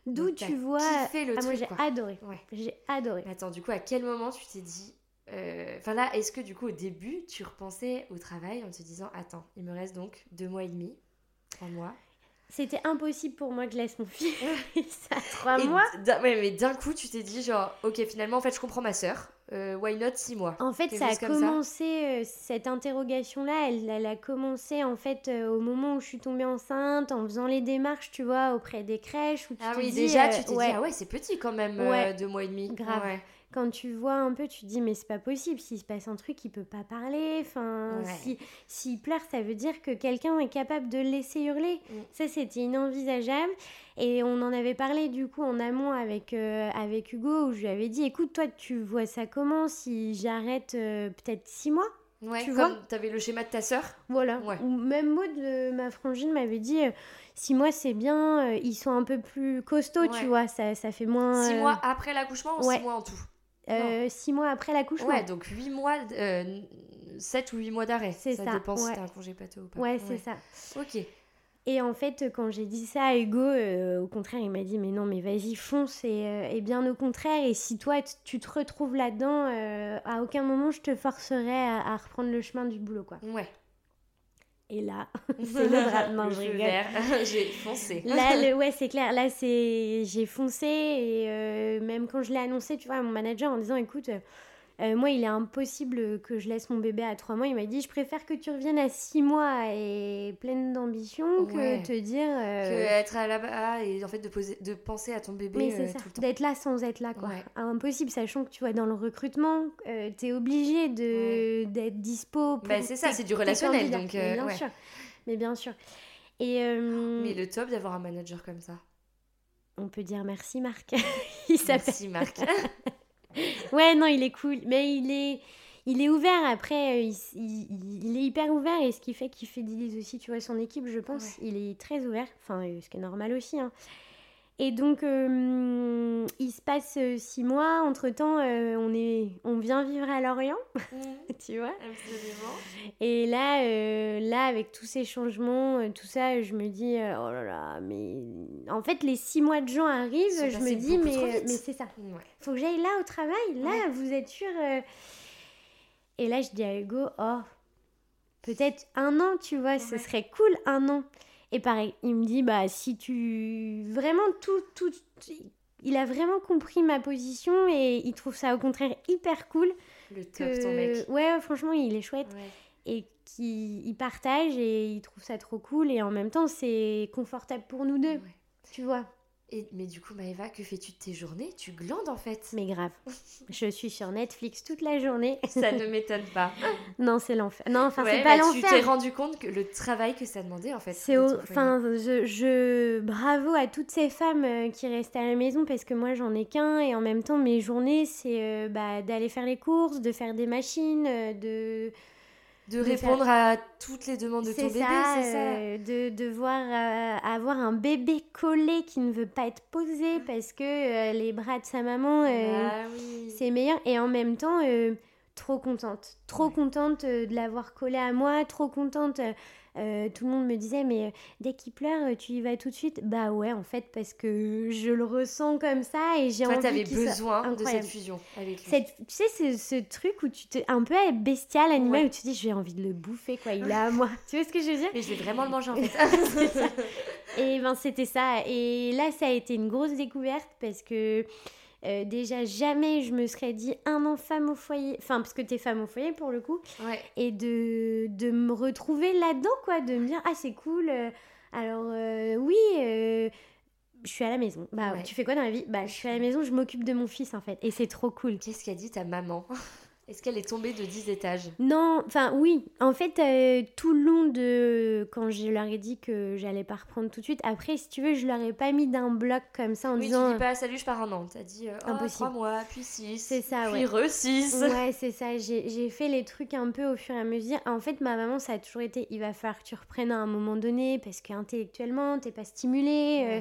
D'où tu vois... le ah, moi truc, j'ai quoi. adoré, Ouais. j'ai adoré. Attends, du coup, à quel moment tu t'es dit. euh, Enfin là, est-ce que du coup, au début, tu repensais au travail en te disant Attends, il me reste donc deux mois et demi, trois mois. C'était impossible pour moi que je laisse mon fils à trois mois. ouais, mais d'un coup, tu t'es dit genre, ok, finalement, en fait, je comprends ma sœur. Euh, why not six mois? En fait, ça a ça. commencé, euh, cette interrogation-là, elle, elle a commencé en fait euh, au moment où je suis tombée enceinte, en faisant les démarches, tu vois, auprès des crèches. Où tu Ah oui, dis, déjà, euh, tu t'es ouais, dit, ah ouais, c'est petit quand même, euh, Ouais. deux mois et demi. Grave. Ouais. Quand tu vois un peu, tu te dis, mais c'est pas possible, s'il se passe un truc, il peut pas parler. Enfin, Ouais. si, s'il pleure, ça veut dire que quelqu'un est capable de le laisser hurler. Mm. Ça, c'était inenvisageable. Et on en avait parlé du coup en amont avec, euh, avec Hugo, où je lui avais dit, écoute, toi, tu vois ça comment si j'arrête euh, peut-être six mois Ouais, Tu comme vois t'avais le schéma de ta sœur. Voilà. Ouais. Ou même Maud, euh, ma frangine, m'avait dit euh, six mois c'est bien, euh, ils sont un peu plus costauds, Ouais. tu vois, ça, ça fait moins. Six mois après l'accouchement ou six mois en tout? Euh, six mois après l'accouchement. Ouais, donc huit mois, euh, sept ou huit mois d'arrêt. C'est ça, dépend si ouais. t'as un congé pato ou pas. Ouais, c'est ça. Ok. Et en fait, quand j'ai dit ça à Hugo, euh, au contraire, il m'a dit Mais non, mais vas-y, fonce. Et, euh, et bien au contraire, et si toi, tu te retrouves là-dedans, à aucun moment je te forcerai à, à reprendre le chemin du boulot, quoi. Ouais. Et là, c'est le drame. Non, je rigole. J'ai foncé. Là, le, ouais, c'est clair. Là, c'est, j'ai foncé et même quand je l'ai annoncé, tu vois, à mon manager en disant, écoute, euh, Euh, moi, il est impossible que je laisse mon bébé à 3 mois. Il m'a dit, je préfère que tu reviennes à 6 mois et pleine d'ambition Ouais. que te dire... euh, Que être là-bas et en fait de, poser, de penser à ton bébé mais euh, c'est ça, tout le temps. d'être là sans être là, quoi. Ouais. Impossible, sachant que tu vois, dans le recrutement, euh, t'es obligé de, d'être dispo. Pour Bah, c'est ça, c'est du relationnel, donc, Mais euh, bien ouais. sûr. Mais bien sûr. Et euh, Mais le top d'avoir un manager comme ça. On peut dire merci, Marc. il s'appelle. Merci Marc. Ouais, non, il est cool. Mais il est, il est ouvert. Après, euh, il, il- est hyper ouvert. Et ce qui fait qu'il fidélise aussi, tu vois, son équipe, je pense. Ouais. Il est très ouvert. Enfin, euh, ce qui est normal aussi. hein. Et donc, euh, il se passe euh, six mois. Entre-temps, euh, on, est, on vient vivre à Lorient, tu vois. Absolument. Et là, euh, là, avec tous ces changements, tout ça, je me dis, oh là là, mais... En fait, les six mois de juin arrivent, je me dis, mais, mais c'est ça Ouais. faut que j'aille là au travail. Là, Ouais. vous êtes sûr Et là, je dis à Hugo, oh, peut-être un an, tu vois, ce serait cool, un an. Et pareil, il me dit, bah, si tu. Vraiment, tout, tout. Il a vraiment compris ma position et il trouve ça au contraire hyper cool. Le top Que... ton mec. Ouais, franchement, il est chouette Ouais. et qu'il il partage et il trouve ça trop cool et en même temps, c'est confortable pour nous deux, Ouais. tu vois. Et, mais du coup, Maëva, que fais-tu de tes journées? Tu glandes en fait. Mais grave. Je suis sur Netflix toute la journée. Ça ne m'étonne pas. Non, c'est l'enfer. Non, enfin, Ouais, c'est pas bah, tu t'es l'enfer. rendu compte que le travail que ça demandait en fait. C'est au... enfin, je, je bravo à toutes ces femmes euh, qui restent à la maison parce que moi j'en ai qu'un et en même temps mes journées c'est euh, bah, d'aller faire les courses, de faire des machines, euh, de de répondre à toutes les demandes de ton bébé, ça, c'est ça. euh, de devoir euh, avoir un bébé collé qui ne veut pas être posé parce que euh, les bras de sa maman Ah oui. c'est meilleur et en même temps trop contente trop Ouais. contente de l'avoir collé à moi trop contente euh, tout le monde me disait mais euh, dès qu'il pleure euh, tu y vas tout de suite? Bah ouais en fait parce que je le ressens comme ça et j'ai Toi, envie t'avais qu'il soit besoin de cette fusion avec lui. Cette- tu sais ce, ce truc où tu te un peu bestial animal Ouais. où tu te dis j'ai envie de le bouffer quoi il est à moi tu vois ce que je veux dire? Mais je vais vraiment le manger en fait. et ben c'était ça. Et là, ça a été une grosse découverte parce que euh, déjà jamais je me serais dit un an femme au foyer, enfin parce que t'es femme au foyer pour le coup, ouais. et de, de me retrouver là-dedans quoi, de me dire ah c'est cool. euh, alors euh, oui. euh, je suis à la maison. Bah, Ouais. tu fais quoi dans la vie? Bah, je suis à la maison, je m'occupe de mon fils en fait. Et c'est trop cool. Qu'est-ce qu'a dit ta maman? Est-ce qu'elle est tombée de 10 étages? Non, enfin oui, en fait, euh, tout le long de... Quand je leur ai dit que j'allais pas reprendre tout de suite, après, si tu veux, je leur ai pas mis d'un bloc comme ça en Oui, disant... tu dis pas salut, je pars un an. T'as dit euh, oh, Impossible. 3 mois, puis 6. C'est ça, puis ouais. re 6. Ouais, c'est ça. J'ai fait les trucs un peu au fur et à mesure. En fait, ma maman, ça a toujours été il va falloir que tu reprennes à un moment donné parce qu'intellectuellement, t'es pas stimulé. euh,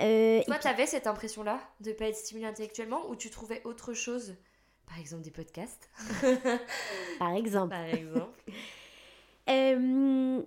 euh, et Toi, puis- t'avais cette impression-là de pas être stimulée intellectuellement ou tu trouvais autre chose? Par exemple, des podcasts par exemple. Par exemple. Euh,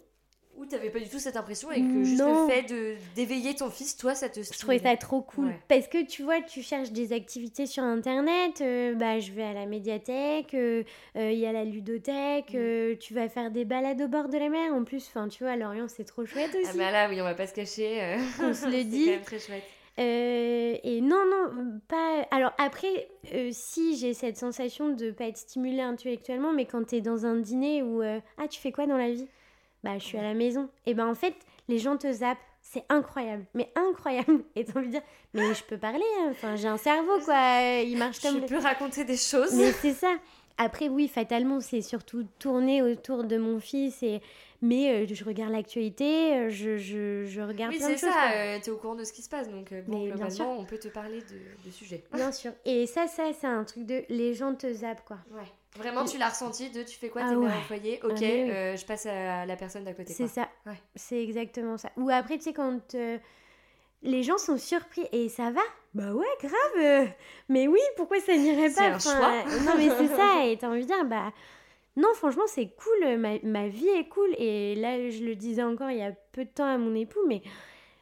Ou t'avais pas du tout cette impression et que juste Non. le fait de d'éveiller ton fils, toi, ça te Je trouvais ça trop cool. Ouais. Parce que tu vois, tu cherches des activités sur Internet, euh, bah, je vais à la médiathèque, euh, euh, il y a la ludothèque, Mm. tu vas faire des balades au bord de la mer. En plus, enfin, tu vois, à Lorient, c'est trop chouette aussi. Ah bah là, oui, on va pas se cacher. On se le c'est dit. quand même très chouette. Euh, et non, non, pas. Alors après, euh, si j'ai cette sensation de pas être stimulée intellectuellement, mais quand t'es dans un dîner où euh, ah tu fais quoi dans la vie? Bah je suis à la maison. Et ben en fait, les gens te zappent. C'est incroyable, mais incroyable. Et t'as envie de dire, mais je peux parler. hein. Enfin, j'ai un cerveau quoi. Il marche comme. Je peux raconter des choses. mais c'est ça. Après, oui, fatalement, c'est surtout tourné autour de mon fils. Et... Mais euh, je regarde l'actualité, euh, je, je, je regarde Oui, plein de c'est choses. ça, euh, t'es au courant de ce qui se passe, donc bon, Mais globalement, on peut te parler de, de sujets. Bien sûr. Et ça, ça, c'est un truc de. Les gens te zappent, quoi. Ouais. Vraiment, tu l'as ressenti de tu fais quoi, Ah t'es mère ouais. au foyer, ok, Ah, oui. euh, je passe à la personne d'à côté. C'est ça. Ouais. C'est exactement ça. Ou après, tu sais, quand euh, les gens sont surpris et ça va Bah ouais, grave. euh, mais oui, pourquoi ça n'irait C'est pas un Enfin, choix. euh, Non, mais c'est ça. Et t'as envie de dire, bah. Non, franchement, c'est cool. Ma, ma vie est cool. Et là, je le disais encore il y a peu de temps à mon époux, mais.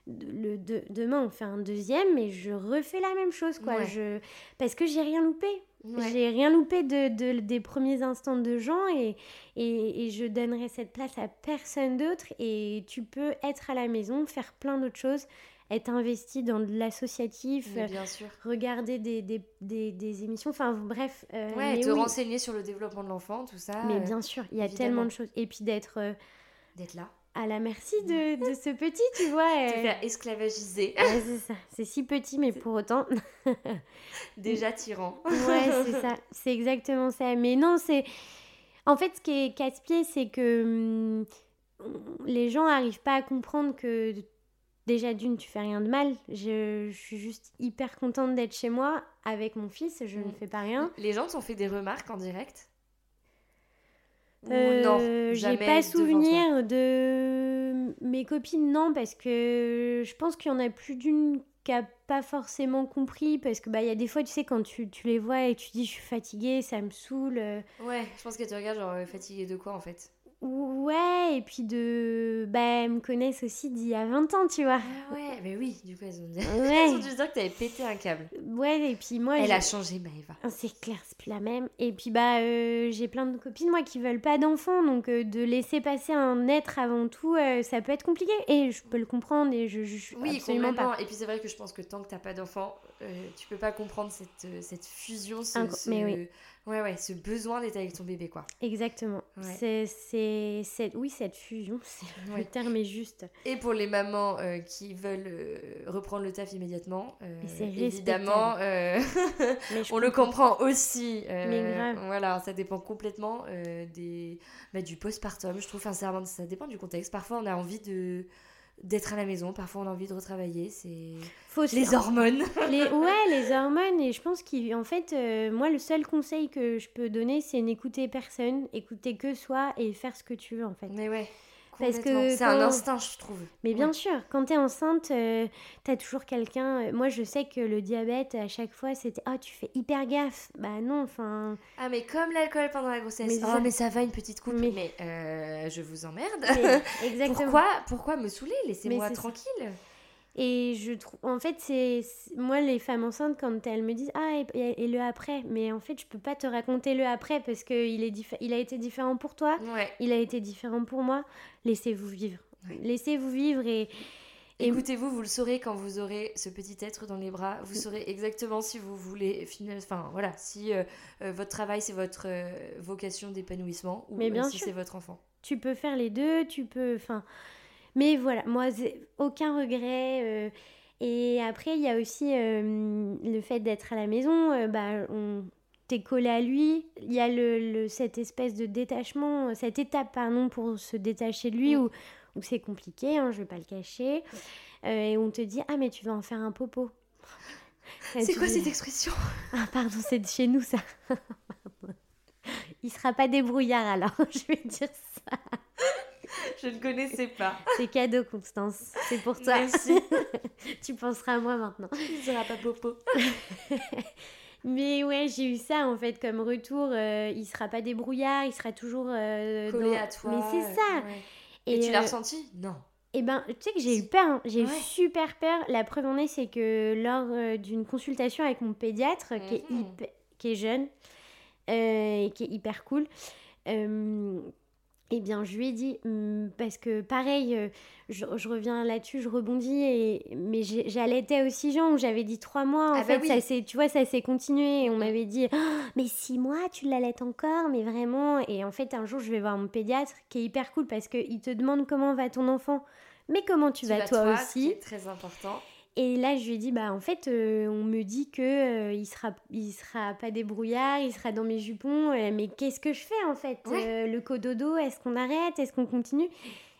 Le, de- demain, on fait un deuxième et je refais la même chose, quoi. Ouais. Je, parce que j'ai rien loupé. Ouais. J'ai rien loupé de, de- des premiers instants de Jean et, et, et je donnerai cette place à personne d'autre. Et tu peux être à la maison, faire plein d'autres choses, être investi dans de l'associatif, sûr. regarder des, des, des, des émissions, enfin bref. euh, Ouais, te oui. renseigner sur le développement de l'enfant, tout ça. Mais euh, bien sûr, il y a évidemment. tellement de choses. Et puis d'être euh, D'être là. à la merci de, de ce petit, tu vois. Te euh, faire esclavagiser. ouais, c'est ça. C'est si petit, mais pour autant. Déjà tyran. Ouais, c'est ça. C'est exactement ça. Mais non, c'est. En fait, ce qui est casse-pied, c'est que hum, les gens n'arrivent pas à comprendre que déjà d'une, tu fais rien de mal. Je, je suis juste hyper contente d'être chez moi avec mon fils. Je ne Mm. fais pas rien. Les gens t'ont fait des remarques en direct? Euh, non J'ai pas souvenir de mes copines, non, parce que je pense qu'il y en a plus d'une qui a pas forcément compris, parce que bah il y a des fois, tu sais, quand tu, tu les vois et tu dis je suis fatiguée, ça me saoule. euh, Ouais, je pense que tu regardes genre euh, fatigué de quoi en fait? Ouais, et puis de. Bah, elles me connaissent aussi d'il y a 20 ans, tu vois. Ah ouais, mais oui, du coup elles ont dit. Ouais. elles ont dû dire que t'avais pété un câble. Ouais, et puis moi. Elle a changé Maëva. Ah, C'est clair, c'est plus la même. Et puis bah euh, j'ai plein de copines moi qui veulent pas d'enfants, donc euh, de laisser passer un être avant tout, euh, ça peut être compliqué. Et je peux le comprendre et je, je, je- Oui, absolument pas. Et puis c'est vrai que je pense que tant que t'as pas d'enfant, euh, tu peux pas comprendre cette, cette fusion, ce- mais oui. Ouais, ouais, ce besoin d'être avec ton bébé quoi. Exactement. Ouais. C'est oui cette fusion, c'est Ouais. le terme est juste. Et pour les mamans euh, qui veulent euh, reprendre le taf immédiatement, euh, évidemment, Mais on le comprend aussi. Mais grave. Voilà, ça dépend complètement des, bah, du postpartum, je trouve. Ça, ça dépend du contexte. Parfois, on a envie de d'être à la maison, parfois on a envie de retravailler, c'est les hormones. Les, ouais, les hormones. Et je pense qu'en fait, euh, moi, le seul conseil que je peux donner, c'est n'écouter personne, écouter que soi et faire ce que tu veux, en fait. Mais ouais, Parce que c'est un instinct, je trouve. Mais bien Ouais. sûr, quand t'es enceinte, euh, t'as toujours quelqu'un. euh, moi, je sais que le diabète, à chaque fois, c'était Ah, tu fais hyper gaffe. Bah non, enfin. Ah, mais comme l'alcool pendant la grossesse. Mais oh, ça- mais ça va, une petite coupe. Mais, Mais- euh, je vous emmerde. mais- exactement. pourquoi, pourquoi me saouler? Laissez-moi ça. Et je trouve. En fait, c'est. Moi, les femmes enceintes, quand elles me disent Ah, et, le après. Mais en fait, je peux pas te raconter le après parce qu'il est diffé- il a été différent pour toi. Ouais. Il a été différent pour moi. Laissez-vous vivre. Ouais. Laissez-vous vivre et. Écoutez-vous, vous le saurez quand vous aurez ce petit être dans les bras. Vous saurez exactement si vous voulez finir. Enfin voilà, si euh, euh, votre travail c'est votre euh, vocation d'épanouissement ou Mais bien si c'est votre enfant. tu peux faire les deux, tu peux. Enfin. Mais voilà, moi, aucun regret. euh, et après, il y a aussi euh, le fait d'être à la maison. euh, bah, on t'es collé à lui. Il y a le, le- cette espèce de détachement, cette étape, pardon, pour se détacher de lui où, où c'est compliqué, hein, je vais pas le cacher. Euh, et on te dit Ah, mais tu vas en faire un popo. C'est quoi dis, cette expression? Ah, pardon, c'est de chez nous ça. Il sera pas débrouillard alors, je vais dire ça. Je ne connaissais pas. C'est cadeau, Constance. C'est pour toi. Merci. tu penseras à moi maintenant. Il sera pas popo. Mais ouais, j'ai eu ça en fait comme retour. euh, il sera pas débrouillard, il sera toujours euh, Collé dans- à toi. Mais c'est euh, ça. ouais. Et, tu l'as euh, ressenti? Non. Eh ben, tu sais que j'ai eu peur. hein. J'ai eu super peur. La preuve en est, c'est que lors euh, d'une consultation avec mon pédiatre, qui, est Mhm. hyper- qui est jeune et qui est hyper cool, eh bien, je lui ai dit, hum, parce que pareil, euh, je, je reviens là-dessus, je rebondis, et, mais j'allaitais aussi Jean, où j'avais dit trois mois. En Ah bah fait, oui. ça s'est- tu vois, ça s'est continué. Et on Mhm. m'avait dit, Ah, mais six mois, tu l'allaites encore, mais vraiment. Et en fait, un jour, je vais voir mon pédiatre, qui est hyper cool, parce qu'il te demande comment va ton enfant. Mais comment tu, vas, toi, aussi très important. Et là, je lui ai dit, bah en fait, euh, on me dit que euh, il sera, il sera pas débrouillard, il sera dans mes jupons. euh, mais qu'est-ce que je fais en fait Ouais. Euh, Le cododo, est-ce qu'on arrête Est-ce qu'on continue?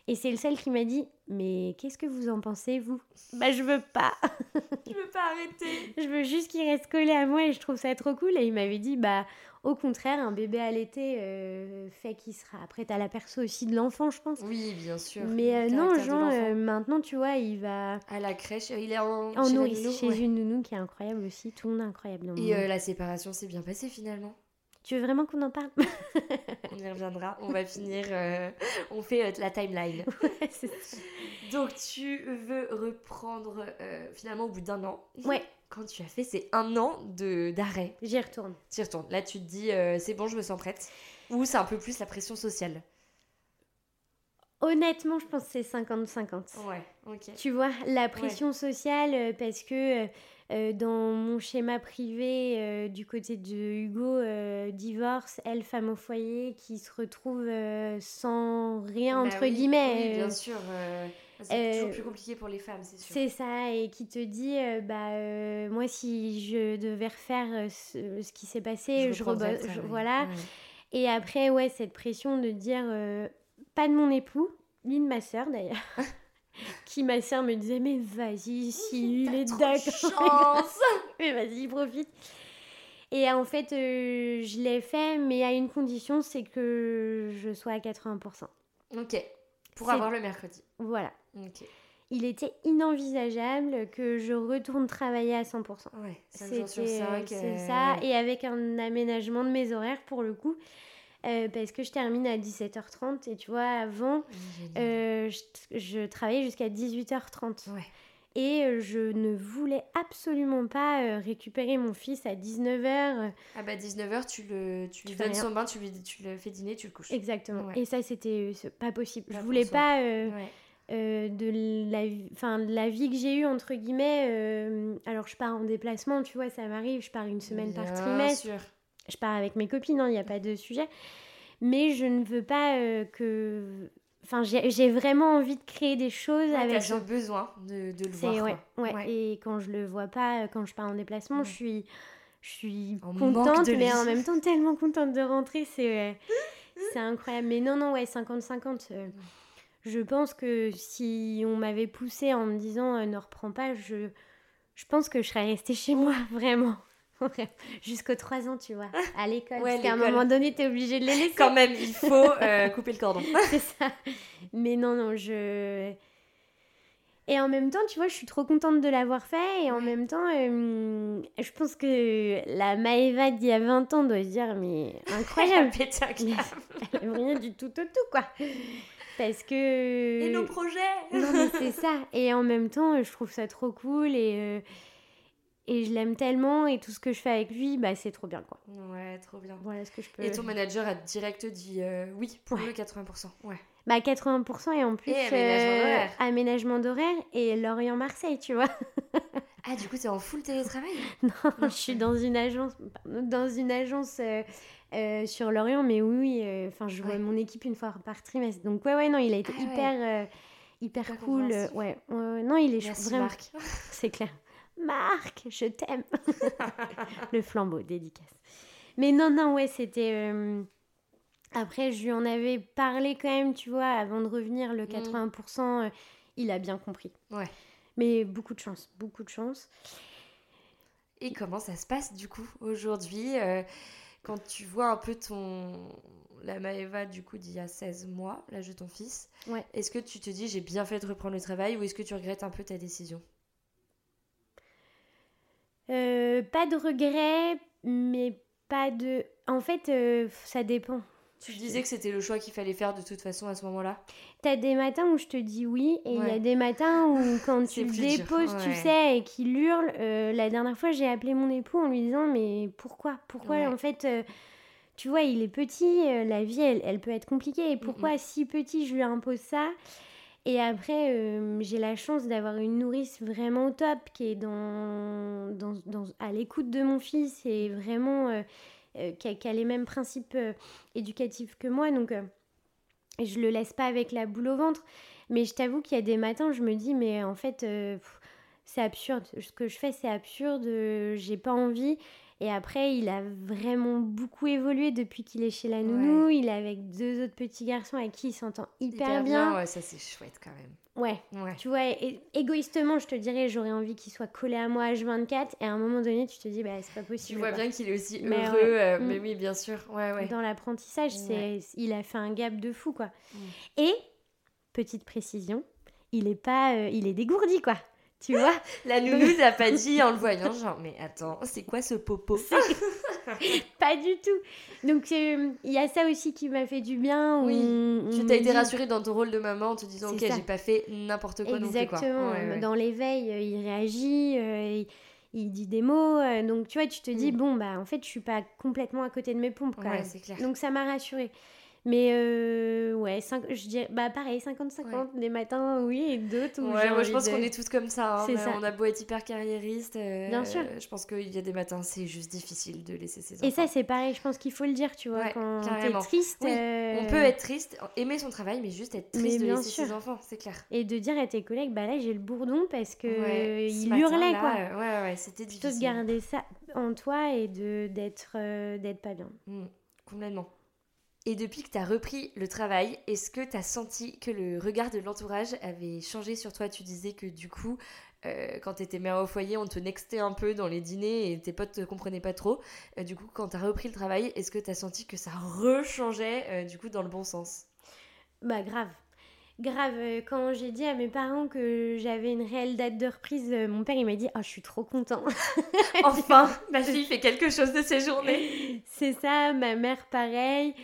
Et c'est le seul qui m'a dit, mais qu'est-ce que vous en pensez vous? Bah je veux pas. Je veux pas arrêter. je veux juste qu'il reste collé à moi et je trouve ça trop cool. Et il m'avait dit, bah au contraire, un bébé allaité euh, fait qu'il sera. Après, t'as la perso aussi de l'enfant, je pense. Oui, bien sûr. Mais euh, non, Jean, euh, maintenant, tu vois, il va À la crèche, il est en, en chez nourrice nounou, chez ouais. une nounou qui est incroyable aussi. Tout le monde est incroyable. dans le Et euh, la séparation s'est bien passée finalement. Tu veux vraiment qu'on en parle? On y reviendra. On va finir. euh, on fait euh, la timeline. Ça. Donc tu veux reprendre euh, finalement au bout d'un an. Ouais. Quand tu as fait ces un an de d'arrêt, J'y retourne. tu y retournes. Là tu te dis euh, c'est bon, je me sens prête. Ou c'est un peu plus la pression sociale? Honnêtement, je pense que c'est 50-50. Ouais, ok. Tu vois, la pression sociale, euh, parce que euh, dans mon schéma privé, euh, du côté de Hugo, euh, divorce, elle, femme au foyer, qui se retrouve sans rien, Bah entre oui, guillemets. Oui, bien sûr. Euh, c'est euh, toujours plus compliqué pour les femmes, c'est sûr. C'est ça, et qui te dit, euh, bah, euh, moi, si je devais refaire euh, ce, ce qui s'est passé, je, je- voilà. Ouais. Et après, ouais, cette pression de dire, euh, pas de mon époux, ni de ma sœur d'ailleurs, qui ma sœur me disait, mais vas-y, si il est d'accord. chance. mais vas-y, profite. Et en fait, euh, je l'ai fait, mais à une condition, c'est que je sois à 80%. Ok. Pour avoir le mercredi. Voilà. Il était inenvisageable que je retourne travailler à 100%. Ouais, 5 jours sur C'était, euh, 5. c'est ça, et avec un aménagement de mes horaires pour le coup, euh, parce que je termine à 17h30 et tu vois, avant, euh, je, je travaillais jusqu'à 18h30. Ouais. Et euh, je ne voulais absolument pas euh, récupérer mon fils à 19h. Ah bah 19h, tu, le, tu lui donnes rien. son bain, tu, lui, tu le fais dîner, tu le couches. Exactement. Ouais. Et ça, c'était euh, pas possible. Pas je voulais pas euh, Ouais. Euh, de, la, de la vie que j'ai eue, entre guillemets. euh, alors, je pars en déplacement, tu vois, ça m'arrive. Je pars une semaine par trimestre. sûr. je pars avec mes copines, il n'y a pas de sujet. Mais je ne veux pas euh, que. Enfin, j'ai j'ai vraiment envie de créer des choses Ouais, avec ce besoin de, de le voir. ouais, quoi. ouais. Ouais. Et quand je le vois pas, quand je pars en déplacement, je suis, je suis contente, mais en même temps tellement contente de rentrer, c'est, c'est incroyable. Mais non, non, ouais, 50-50. Je pense que si on m'avait poussé en me disant euh, ne reprends pas, je, je pense que je serais restée chez moi, vraiment. Jusqu'aux 3 ans, tu vois, à l'école. Ouais, parce qu'à un moment donné, t'es obligé de les laisser. Quand même, il faut euh, couper le cordon. c'est ça. Mais non, non, je. Et en même temps, tu vois, je suis trop contente de l'avoir fait. Et en même temps, euh, je pense que la Maëva d'il y a 20 ans doit se dire Mais incroyable. Elle aime rien du tout au tout, quoi Parce que. Et nos projets Non, mais c'est ça. Et en même temps, je trouve ça trop cool. Et, euh, et je l'aime tellement. Et tout ce que je fais avec lui, bah, c'est trop bien, quoi. Ouais, trop bien. Voilà ce que je peux. Et ton manager a direct dit euh, oui pour Ouais. le 80%. Ouais. Bah 80% et en plus Et aménagement d'horaire. aménagement d'horaire et Lorient-Marseille, tu vois. Ah, du coup, t'es en full télétravail? Non, je suis dans une agence, dans une agence euh, sur Lorient, mais oui, euh, enfin je vois mon équipe une fois par trimestre. Donc ouais, ouais, non, il a été Ah hyper, euh, hyper Hyper cool. ouais, non, il est Merci vraiment, Marc. c'est clair. Marc, je t'aime. Le flambeau, dédicace. Mais non, non, ouais, c'était. Après, je lui en avais parlé quand même, tu vois, avant de revenir, le 80%, euh, il a bien compris. Ouais. Mais beaucoup de chance, beaucoup de chance. Et comment ça se passe du coup aujourd'hui euh, quand tu vois un peu ton la Maëva du coup d'il y a 16 mois, l'âge de ton fils Ouais. Est-ce que tu te dis j'ai bien fait de reprendre le travail ou est-ce que tu regrettes un peu ta décision? Euh, pas de regret, mais pas de. En fait, euh, ça dépend. Tu disais que c'était le choix qu'il fallait faire de toute façon à ce moment-là T'as des matins où je te dis oui, et il y a des matins où quand tu le déposes, tu sais, et qu'il hurle. euh, la dernière fois, j'ai appelé mon époux en lui disant Mais pourquoi? Pourquoi Ouais. en fait euh, Tu vois, il est petit, euh, la vie, elle, elle peut être compliquée. Et Mm, pourquoi, si petit, je lui impose ça? Et après, euh, j'ai la chance d'avoir une nourrice vraiment au top qui est dans, dans, dans- à l'écoute de mon fils et vraiment euh, qui, a, qui a les mêmes principes euh, éducatifs que moi. Donc, euh, je le laisse pas avec la boule au ventre. Mais je t'avoue qu'il y a des matins, je me dis, mais en fait, euh, c'est absurde. Ce que je fais, c'est absurde. euh, J'ai pas envie. Et après, il a vraiment beaucoup évolué depuis qu'il est chez la nounou. Il est avec deux autres petits garçons avec qui il s'entend hyper, bien. ouais, ça c'est chouette quand même. Ouais. Ouais. Tu vois, égoïstement, je te dirais, j'aurais envie qu'il soit collé à moi H24. Et à un moment donné, tu te dis, bah, c'est pas Tu possible. vois quoi. bien qu'il est aussi Mais heureux, ouais. euh, Mm. mais oui, bien sûr. Ouais, ouais. Dans l'apprentissage, c'est il a fait un gap de fou, quoi. Mm. Et, petite précision, il est pas... euh, il est dégourdi, quoi. Tu vois La nounou t'a pas dit en le voyant, genre, mais attends, c'est quoi ce popo? Pas du tout. Donc, euh, il y a ça aussi qui m'a fait du bien. Oui, on- Tu t'as été dit- rassurée dans ton rôle de maman en te disant, ok, j'ai pas fait n'importe quoi non plus, quoi. Exactement. Ouais, ouais. Dans l'éveil, euh, il réagit, euh, il, il dit des mots. euh, donc, tu vois, tu te dis, Mm. bon, bah, en fait, je suis pas complètement à côté de mes pompes, quand Ouais, même. c'est clair. Donc, ça m'a rassurée. Mais euh, ouais, cinq- je dirais, bah pareil, 50-50. Des matins, oui, et d'autres où Ouais, moi je pense de- qu'on est tous comme ça. hein, C'est mais ça. On a beau être hyper carriériste. euh, Bien sûr. Je pense qu'il y a des matins, c'est juste difficile de laisser ses enfants. Et ça, c'est pareil, je pense qu'il faut le dire, tu vois, Ouais, quand t'es triste. Oui, euh, On peut être triste, aimer son travail, mais juste être Mais triste de bien laisser sûr. ses enfants, c'est clair. Et de dire à tes collègues, bah là, j'ai le bourdon parce que Ouais, ce il matin, hurlait, là, quoi. Ouais, ouais, c'était Plutôt de difficile. garder ça en toi et de d'être d'être pas bien. Mm, complètement. Et depuis que tu as repris le travail, est-ce que tu as senti que le regard de l'entourage avait changé sur toi? Tu disais que du coup, euh, quand tu étais mère au foyer, on te nextait un peu dans les dîners et tes potes te comprenaient pas trop. Euh, du coup, quand tu as repris le travail, est-ce que tu as senti que ça rechangeait euh, du coup dans le bon sens? Bah grave. Grave, euh, quand j'ai dit à mes parents que j'avais une réelle date de reprise, euh, mon père il m'a dit Oh, je suis trop content. Enfin, ma fille fait quelque chose de ses journées. C'est ça, ma mère pareil.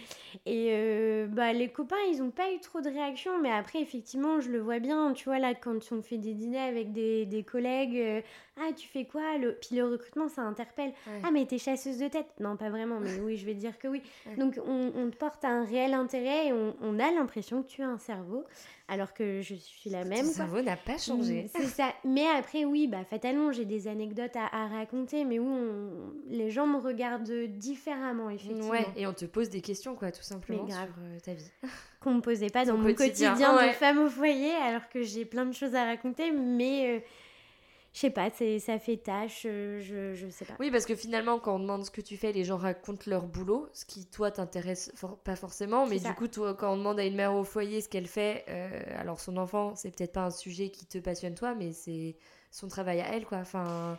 Et euh, bah, les copains, ils n'ont pas eu trop de réactions, mais après, effectivement, je le vois bien. Tu vois, là, quand on fait des dîners avec des, des collègues, ah, tu fais quoi le... Puis le recrutement, ça interpelle. Ouais. Ah, mais t'es chasseuse de tête Non, pas vraiment, mais oui, je vais dire que oui. Ouais. Donc, on, on te porte un réel intérêt et on, on a l'impression que tu as un cerveau, alors que je suis la même. Ton cerveau n'a pas changé. Mm, C'est ça. Mais après, oui, bah, fatalement, j'ai des anecdotes à, à raconter, mais où on- les gens me regardent différemment, effectivement. Ouais, et on te pose des questions, quoi, tout simplement, Mais grave. sur euh, ta vie. Qu'on me posait pas Ton dans mon quotidien, quotidien, ouais. de femme au foyer, alors que j'ai plein de choses à raconter, mais euh, je sais pas, ça fait tâche, euh, je, je sais pas. Oui, parce que finalement, quand on demande ce que tu fais, les gens racontent leur boulot, ce qui, toi, t'intéresse for- pas forcément. Mais du coup, toi, quand on demande à une mère au foyer ce qu'elle fait, euh, alors son enfant, c'est peut-être pas un sujet qui te passionne, toi, mais c'est son travail à elle, quoi. Enfin,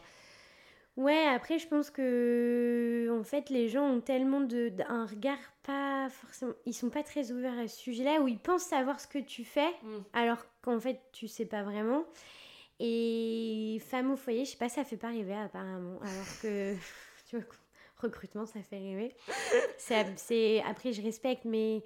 Ouais, après, je pense que en fait, les gens ont tellement de, un regard pas forcément. Ils sont pas très ouverts à ce sujet-là, où ils pensent savoir ce que tu fais, Mm. alors qu'en fait, tu sais pas vraiment. Et femme au foyer, je sais pas, ça fait pas rêver apparemment. Alors que, tu vois, recrutement, ça fait rêver. C'est, après, je respecte, mais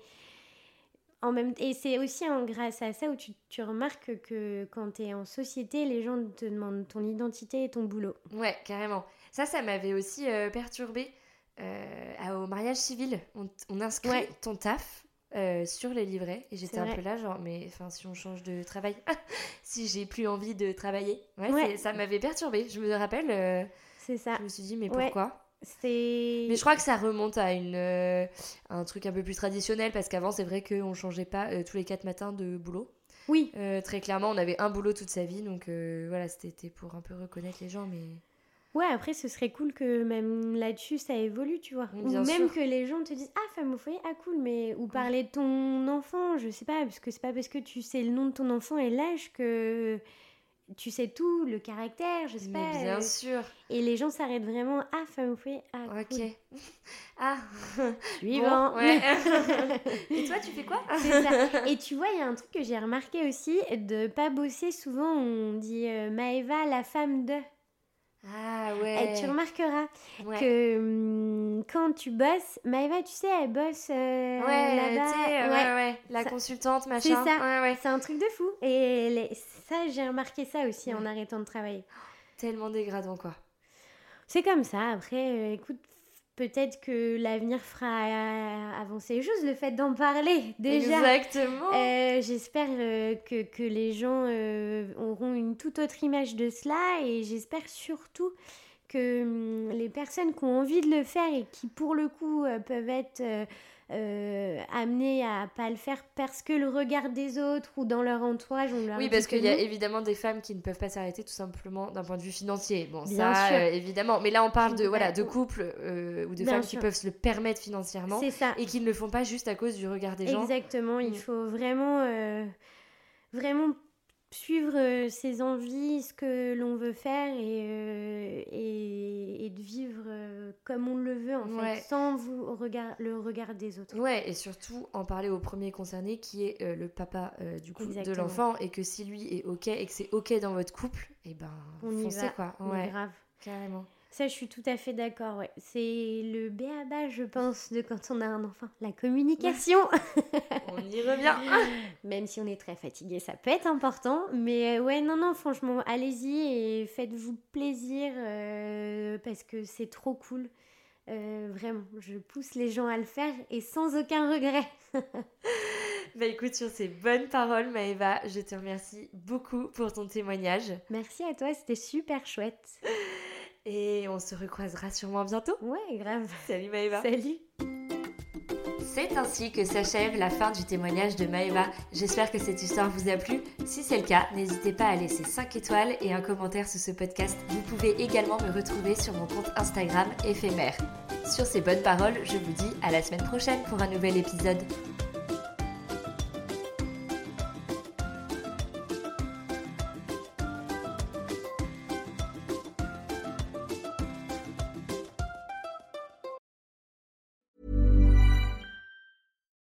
en même et c'est aussi en grâce à ça où tu, tu remarques que quand tu es en société, les gens te demandent ton identité et ton boulot. ouais, carrément. Ça, ça m'avait aussi euh, perturbé au mariage civil. On inscrit Ouais. ton taf. Euh, sur les livrets et j'étais un vrai. peu là genre mais enfin si on change de travail si j'ai plus envie de travailler ouais, Ouais. ça m'avait perturbé je me rappelle euh, C'est ça. je me suis dit mais Ouais. pourquoi? C'est. Mais je crois que ça remonte à une, euh, un truc un peu plus traditionnel parce qu'avant, c'est vrai qu'on changeait pas euh, tous les quatre matins de boulot. Oui, Euh, très clairement, on avait un boulot toute sa vie, donc voilà, c'était pour un peu reconnaître les gens. Mais ouais, après, ce serait cool que même là-dessus, ça évolue, tu vois. Bien ou même sûr. que les gens te disent Ah, femme au foyer, ah, cool, mais. Ou parler de ton enfant, je sais pas, parce que c'est pas parce que tu sais le nom de ton enfant et l'âge que. Tu sais tout, le caractère, je sais Mais pas. bien euh, sûr, Et les gens s'arrêtent vraiment Ah, femme au foyer, ah, ok. cool. Ah, Suivant. Bon, ouais. Et toi, tu fais quoi? C'est ça. Et tu vois, il y a un truc que j'ai remarqué aussi, de pas bosser souvent, on dit euh, Maëva, la femme de. Ah Et ouais. tu remarqueras Ouais. que hum, quand tu bosses, Maëva, tu sais, elle bosse euh, Ouais, là-bas. Ouais. ouais, la Ça- consultante, C'est machin. ça. Ouais, ouais. C'est un truc de fou. Et les- ça, j'ai remarqué ça aussi en arrêtant de travailler. Tellement dégradant, quoi. C'est comme ça. Après, euh, écoute, peut-être que l'avenir fera avancer les choses, le fait d'en parler déjà. Exactement. Euh, J'espère euh, que, que les gens euh, auront une toute autre image de cela et j'espère surtout que hum, les personnes qui ont envie de le faire et qui pour le coup peuvent être euh, amenées à pas le faire parce que le regard des autres ou dans leur entourage on leur Oui, parce qu'il y a évidemment des femmes qui ne peuvent pas s'arrêter tout simplement d'un point de vue financier. Bon, Bien ça, sûr. euh, évidemment. Mais là, on parle de, voilà, de couples euh, ou de Bien femmes qui peuvent se le permettre financièrement ça et qui ne le font pas juste à cause du regard des gens. exactement il Mm. faut vraiment euh, vraiment suivre euh, ses envies ce que l'on veut faire et, euh, et, et de vivre euh, comme on le veut en Ouais. fait sans vous regard, le regard des autres Ouais, et surtout en parler au premier concerné qui est euh, le papa euh, du coup de l'enfant et que si lui est ok et que c'est ok dans votre couple, et ben on y foncez va quoi. Ouais, grave carrément. Ça je suis tout à fait d'accord ouais. c'est le béaba je pense de quand on a un enfant la communication On y revient. Même si on est très fatigué, ça peut être important. Mais euh, ouais, non, non, franchement, allez-y et faites-vous plaisir euh, parce que c'est trop cool Euh, vraiment, je pousse les gens à le faire et sans aucun regret. bah écoute, sur ces bonnes paroles, Maëva, je te remercie beaucoup pour ton témoignage. Merci à toi, c'était super chouette. Et on se recroisera sûrement bientôt. Ouais, grave. Salut Maëva. Salut. C'est ainsi que s'achève la fin du témoignage de Maëva. J'espère que cette histoire vous a plu. Si c'est le cas, n'hésitez pas à laisser 5 étoiles et un commentaire sous ce podcast. Vous pouvez également me retrouver sur mon compte Instagram éphémère. Sur ces bonnes paroles, je vous dis à la semaine prochaine pour un nouvel épisode.